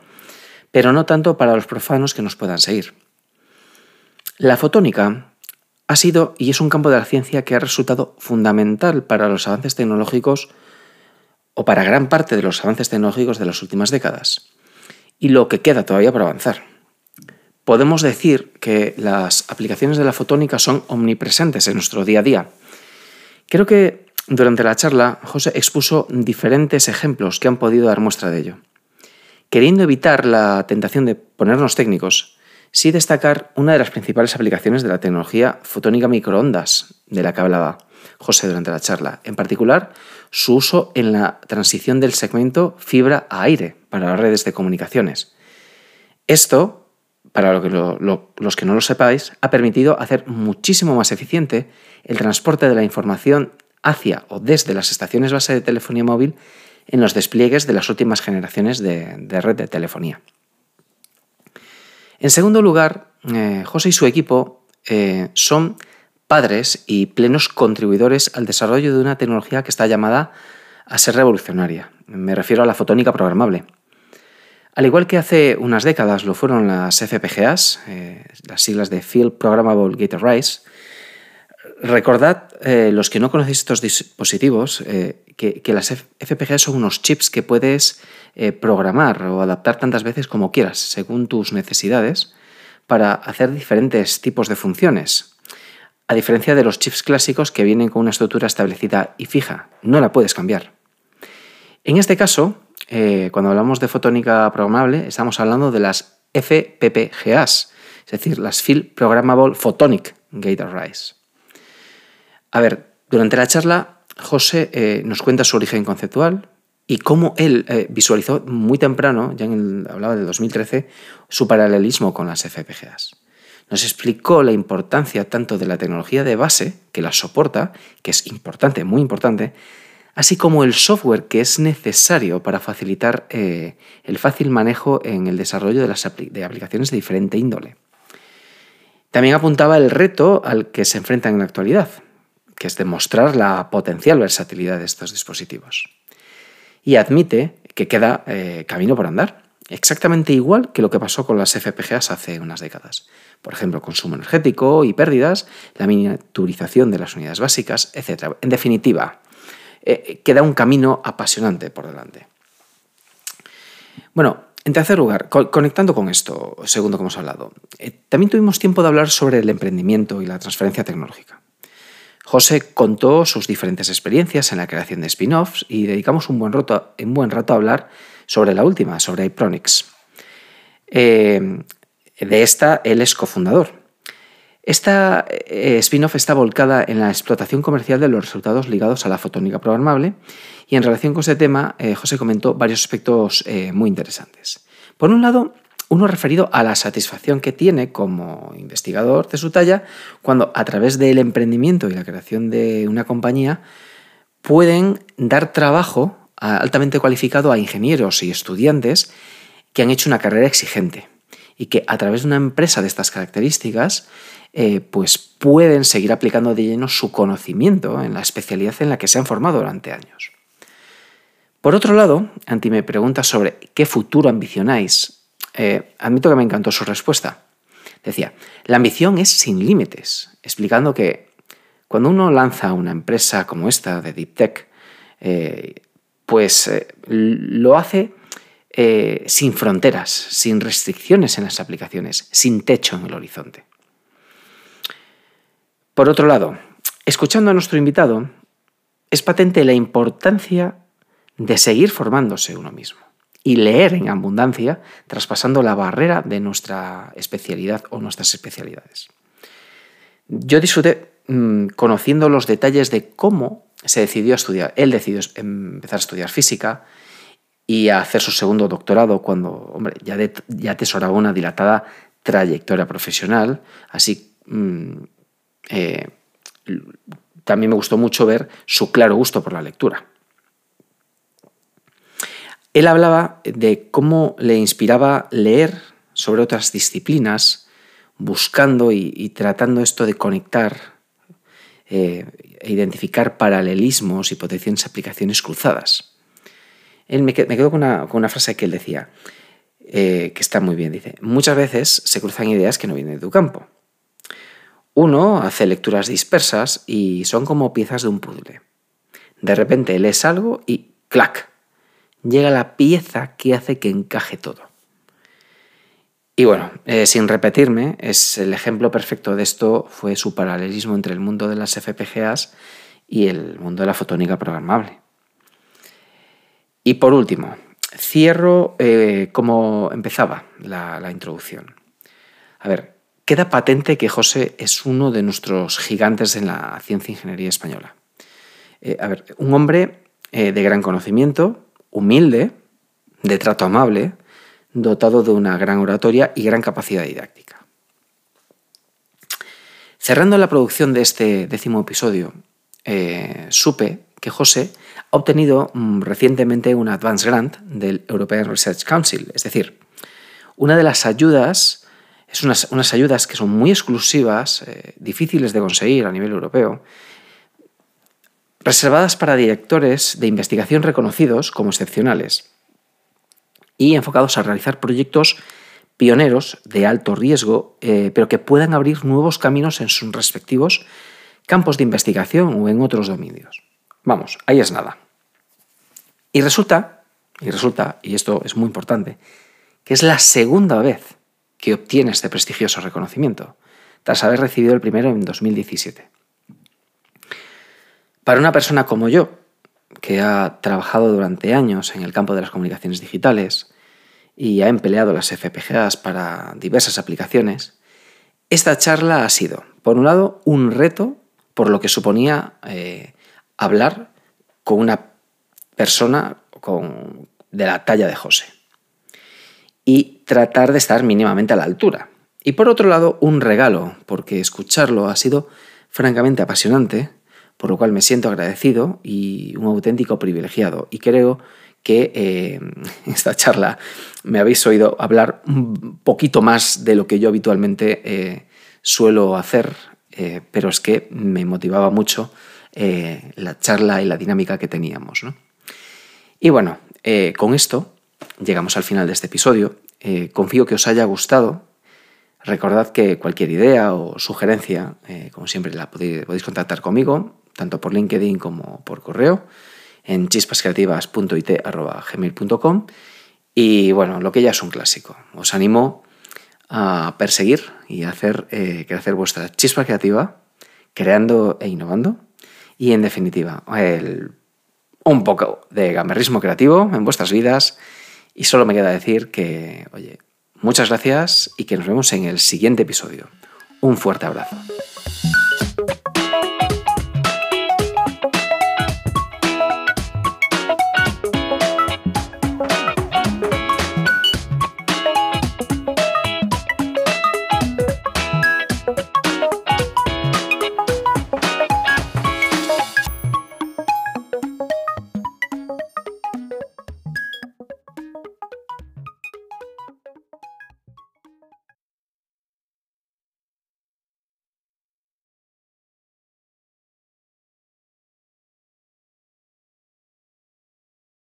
pero no tanto para los profanos que nos puedan seguir. La fotónica ha sido y es un campo de la ciencia que ha resultado fundamental para los avances tecnológicos o para gran parte de los avances tecnológicos de las últimas décadas y lo que queda todavía por avanzar. Podemos decir que las aplicaciones de la fotónica son omnipresentes en nuestro día a día. Creo que durante la charla José expuso diferentes ejemplos que han podido dar muestra de ello. Queriendo evitar la tentación de ponernos técnicos, sí destacar una de las principales aplicaciones de la tecnología fotónica microondas de la que hablaba José durante la charla, en particular su uso en la transición del segmento fibra a aire para las redes de comunicaciones. Esto, para los que no lo sepáis, ha permitido hacer muchísimo más eficiente el transporte de la información hacia o desde las estaciones base de telefonía móvil en los despliegues de las últimas generaciones de, red de telefonía. En segundo lugar, eh, José y su equipo eh, son padres y plenos contribuidores al desarrollo de una tecnología que está llamada a ser revolucionaria. Me refiero a la fotónica programable. Al igual que hace unas décadas lo fueron las FPGAs, eh, las siglas de Field Programmable Gate Arrays, recordad, eh, los que no conocéis estos dispositivos, eh, que, que, las FPGAs son unos chips que puedes programar o adaptar tantas veces como quieras, según tus necesidades, para hacer diferentes tipos de funciones. A diferencia de los chips clásicos que vienen con una estructura establecida y fija, no la puedes cambiar. En este caso, eh, cuando hablamos de fotónica programable, estamos hablando de las FPPGAs, es decir, las Field Programmable Photonic Gate Arrays. A ver, durante la charla, José eh, nos cuenta su origen conceptual y cómo él eh, visualizó muy temprano, ya en el, hablaba de 2013, su paralelismo con las FPGAs. Nos explicó la importancia tanto de la tecnología de base, que la soporta, que es importante, muy importante, así como el software que es necesario para facilitar eh, el fácil manejo en el desarrollo de, las aplicaciones de diferente índole. También apuntaba el reto al que se enfrentan en la actualidad, que es demostrar la potencial versatilidad de estos dispositivos. Y admite que queda eh, camino por andar exactamente igual que lo que pasó con las FPGAs hace unas décadas. Por ejemplo, consumo energético y pérdidas, la miniaturización de las unidades básicas, etc. En definitiva, eh, queda un camino apasionante por delante. Bueno, en tercer lugar, conectando con esto, segundo que hemos hablado, eh, también tuvimos tiempo de hablar sobre el emprendimiento y la transferencia tecnológica. José contó sus diferentes experiencias en la creación de spin-offs y dedicamos un buen, rato, un buen rato a hablar sobre la última, sobre Ipronix. Eh, de esta, él es cofundador. Esta eh, spin-off está volcada en la explotación comercial de los resultados ligados a la fotónica programable y en relación con ese tema, eh, José comentó varios aspectos muy interesantes. Por un lado, uno referido a la satisfacción que tiene como investigador de su talla cuando a través del emprendimiento y la creación de una compañía pueden dar trabajo altamente cualificado a ingenieros y estudiantes que han hecho una carrera exigente y que a través de una empresa de estas características eh, pues pueden seguir aplicando de lleno su conocimiento en la especialidad en la que se han formado durante años. Por otro lado, Anti me pregunta sobre qué futuro ambicionáis. Eh, admito que me encantó su respuesta. Decía, la ambición es sin límites, explicando que cuando uno lanza una empresa como esta de Deep Tech, eh, pues lo hace sin fronteras, sin restricciones en las aplicaciones, sin techo en el horizonte. Por otro lado, escuchando a nuestro invitado, es patente la importancia de seguir formándose uno mismo y leer en abundancia, traspasando la barrera de nuestra especialidad o nuestras especialidades. Yo disfruté mm, conociendo los detalles de cómo se decidió estudiar. Él decidió empezar a estudiar física y a hacer su segundo doctorado cuando, hombre, ya, ya atesoraba una dilatada trayectoria profesional, así mm, eh, también me gustó mucho ver su claro gusto por la lectura. Él hablaba de cómo le inspiraba leer sobre otras disciplinas, buscando y, tratando esto de conectar eh, identificar paralelismos y potenciales aplicaciones cruzadas. Él me, quedo con una, frase que él decía, eh, que está muy bien, dice, muchas veces se cruzan ideas que no vienen de tu campo. Uno hace lecturas dispersas y son como piezas de un puzzle. De repente lees algo y ¡clac! Llega la pieza que hace que encaje todo. Y bueno, eh, sin repetirme, es el ejemplo perfecto de esto fue su paralelismo entre el mundo de las FPGAs y el mundo de la fotónica programable. Y por último, cierro eh, como empezaba la, introducción. A ver, Queda patente que José es uno de nuestros gigantes en la ciencia e ingeniería española. Eh, a ver, un hombre de gran conocimiento, humilde, de trato amable, dotado de una gran oratoria y gran capacidad didáctica. Cerrando la producción de este décimo episodio, eh, supe que José ha obtenido mm, recientemente un Advance Grant del European Research Council, es decir, una de las ayudas es unas, ayudas que son muy exclusivas, eh, difíciles de conseguir a nivel europeo, reservadas para directores de investigación reconocidos como excepcionales y enfocados a realizar proyectos pioneros de alto riesgo, eh, pero que puedan abrir nuevos caminos en sus respectivos campos de investigación o en otros dominios. Vamos, ahí es nada. Y resulta, y resulta, y esto es muy importante, que es la segunda vez que obtiene este prestigioso reconocimiento, tras haber recibido el primero en 2017. Para una persona como yo, que ha trabajado durante años en el campo de las comunicaciones digitales y ha empleado las FPGAs para diversas aplicaciones, esta charla ha sido, por un lado, un reto por lo que suponía eh, hablar con una persona de la talla de José y tratar de estar mínimamente a la altura. Y por otro lado, un regalo, porque escucharlo ha sido francamente apasionante, por lo cual me siento agradecido y un auténtico privilegiado. Y creo que eh, esta charla me habéis oído hablar un poquito más de lo que yo habitualmente eh, suelo hacer, eh, pero es que me motivaba mucho la charla y la dinámica que teníamos. Y bueno, con esto llegamos al final de este episodio. Eh, confío que os haya gustado. Recordad que cualquier idea o sugerencia, eh, como siempre, la podéis, contactar conmigo, tanto por LinkedIn como por correo, en chispascreativas.it.gmail.com y bueno, lo que ya es un clásico. Os animo a perseguir y a hacer eh, crecer vuestra chispa creativa, creando e innovando. Y en definitiva, un poco de gamberrismo creativo en vuestras vidas. Y solo me queda decir que, oye, muchas gracias y que nos vemos en el siguiente episodio. Un fuerte abrazo.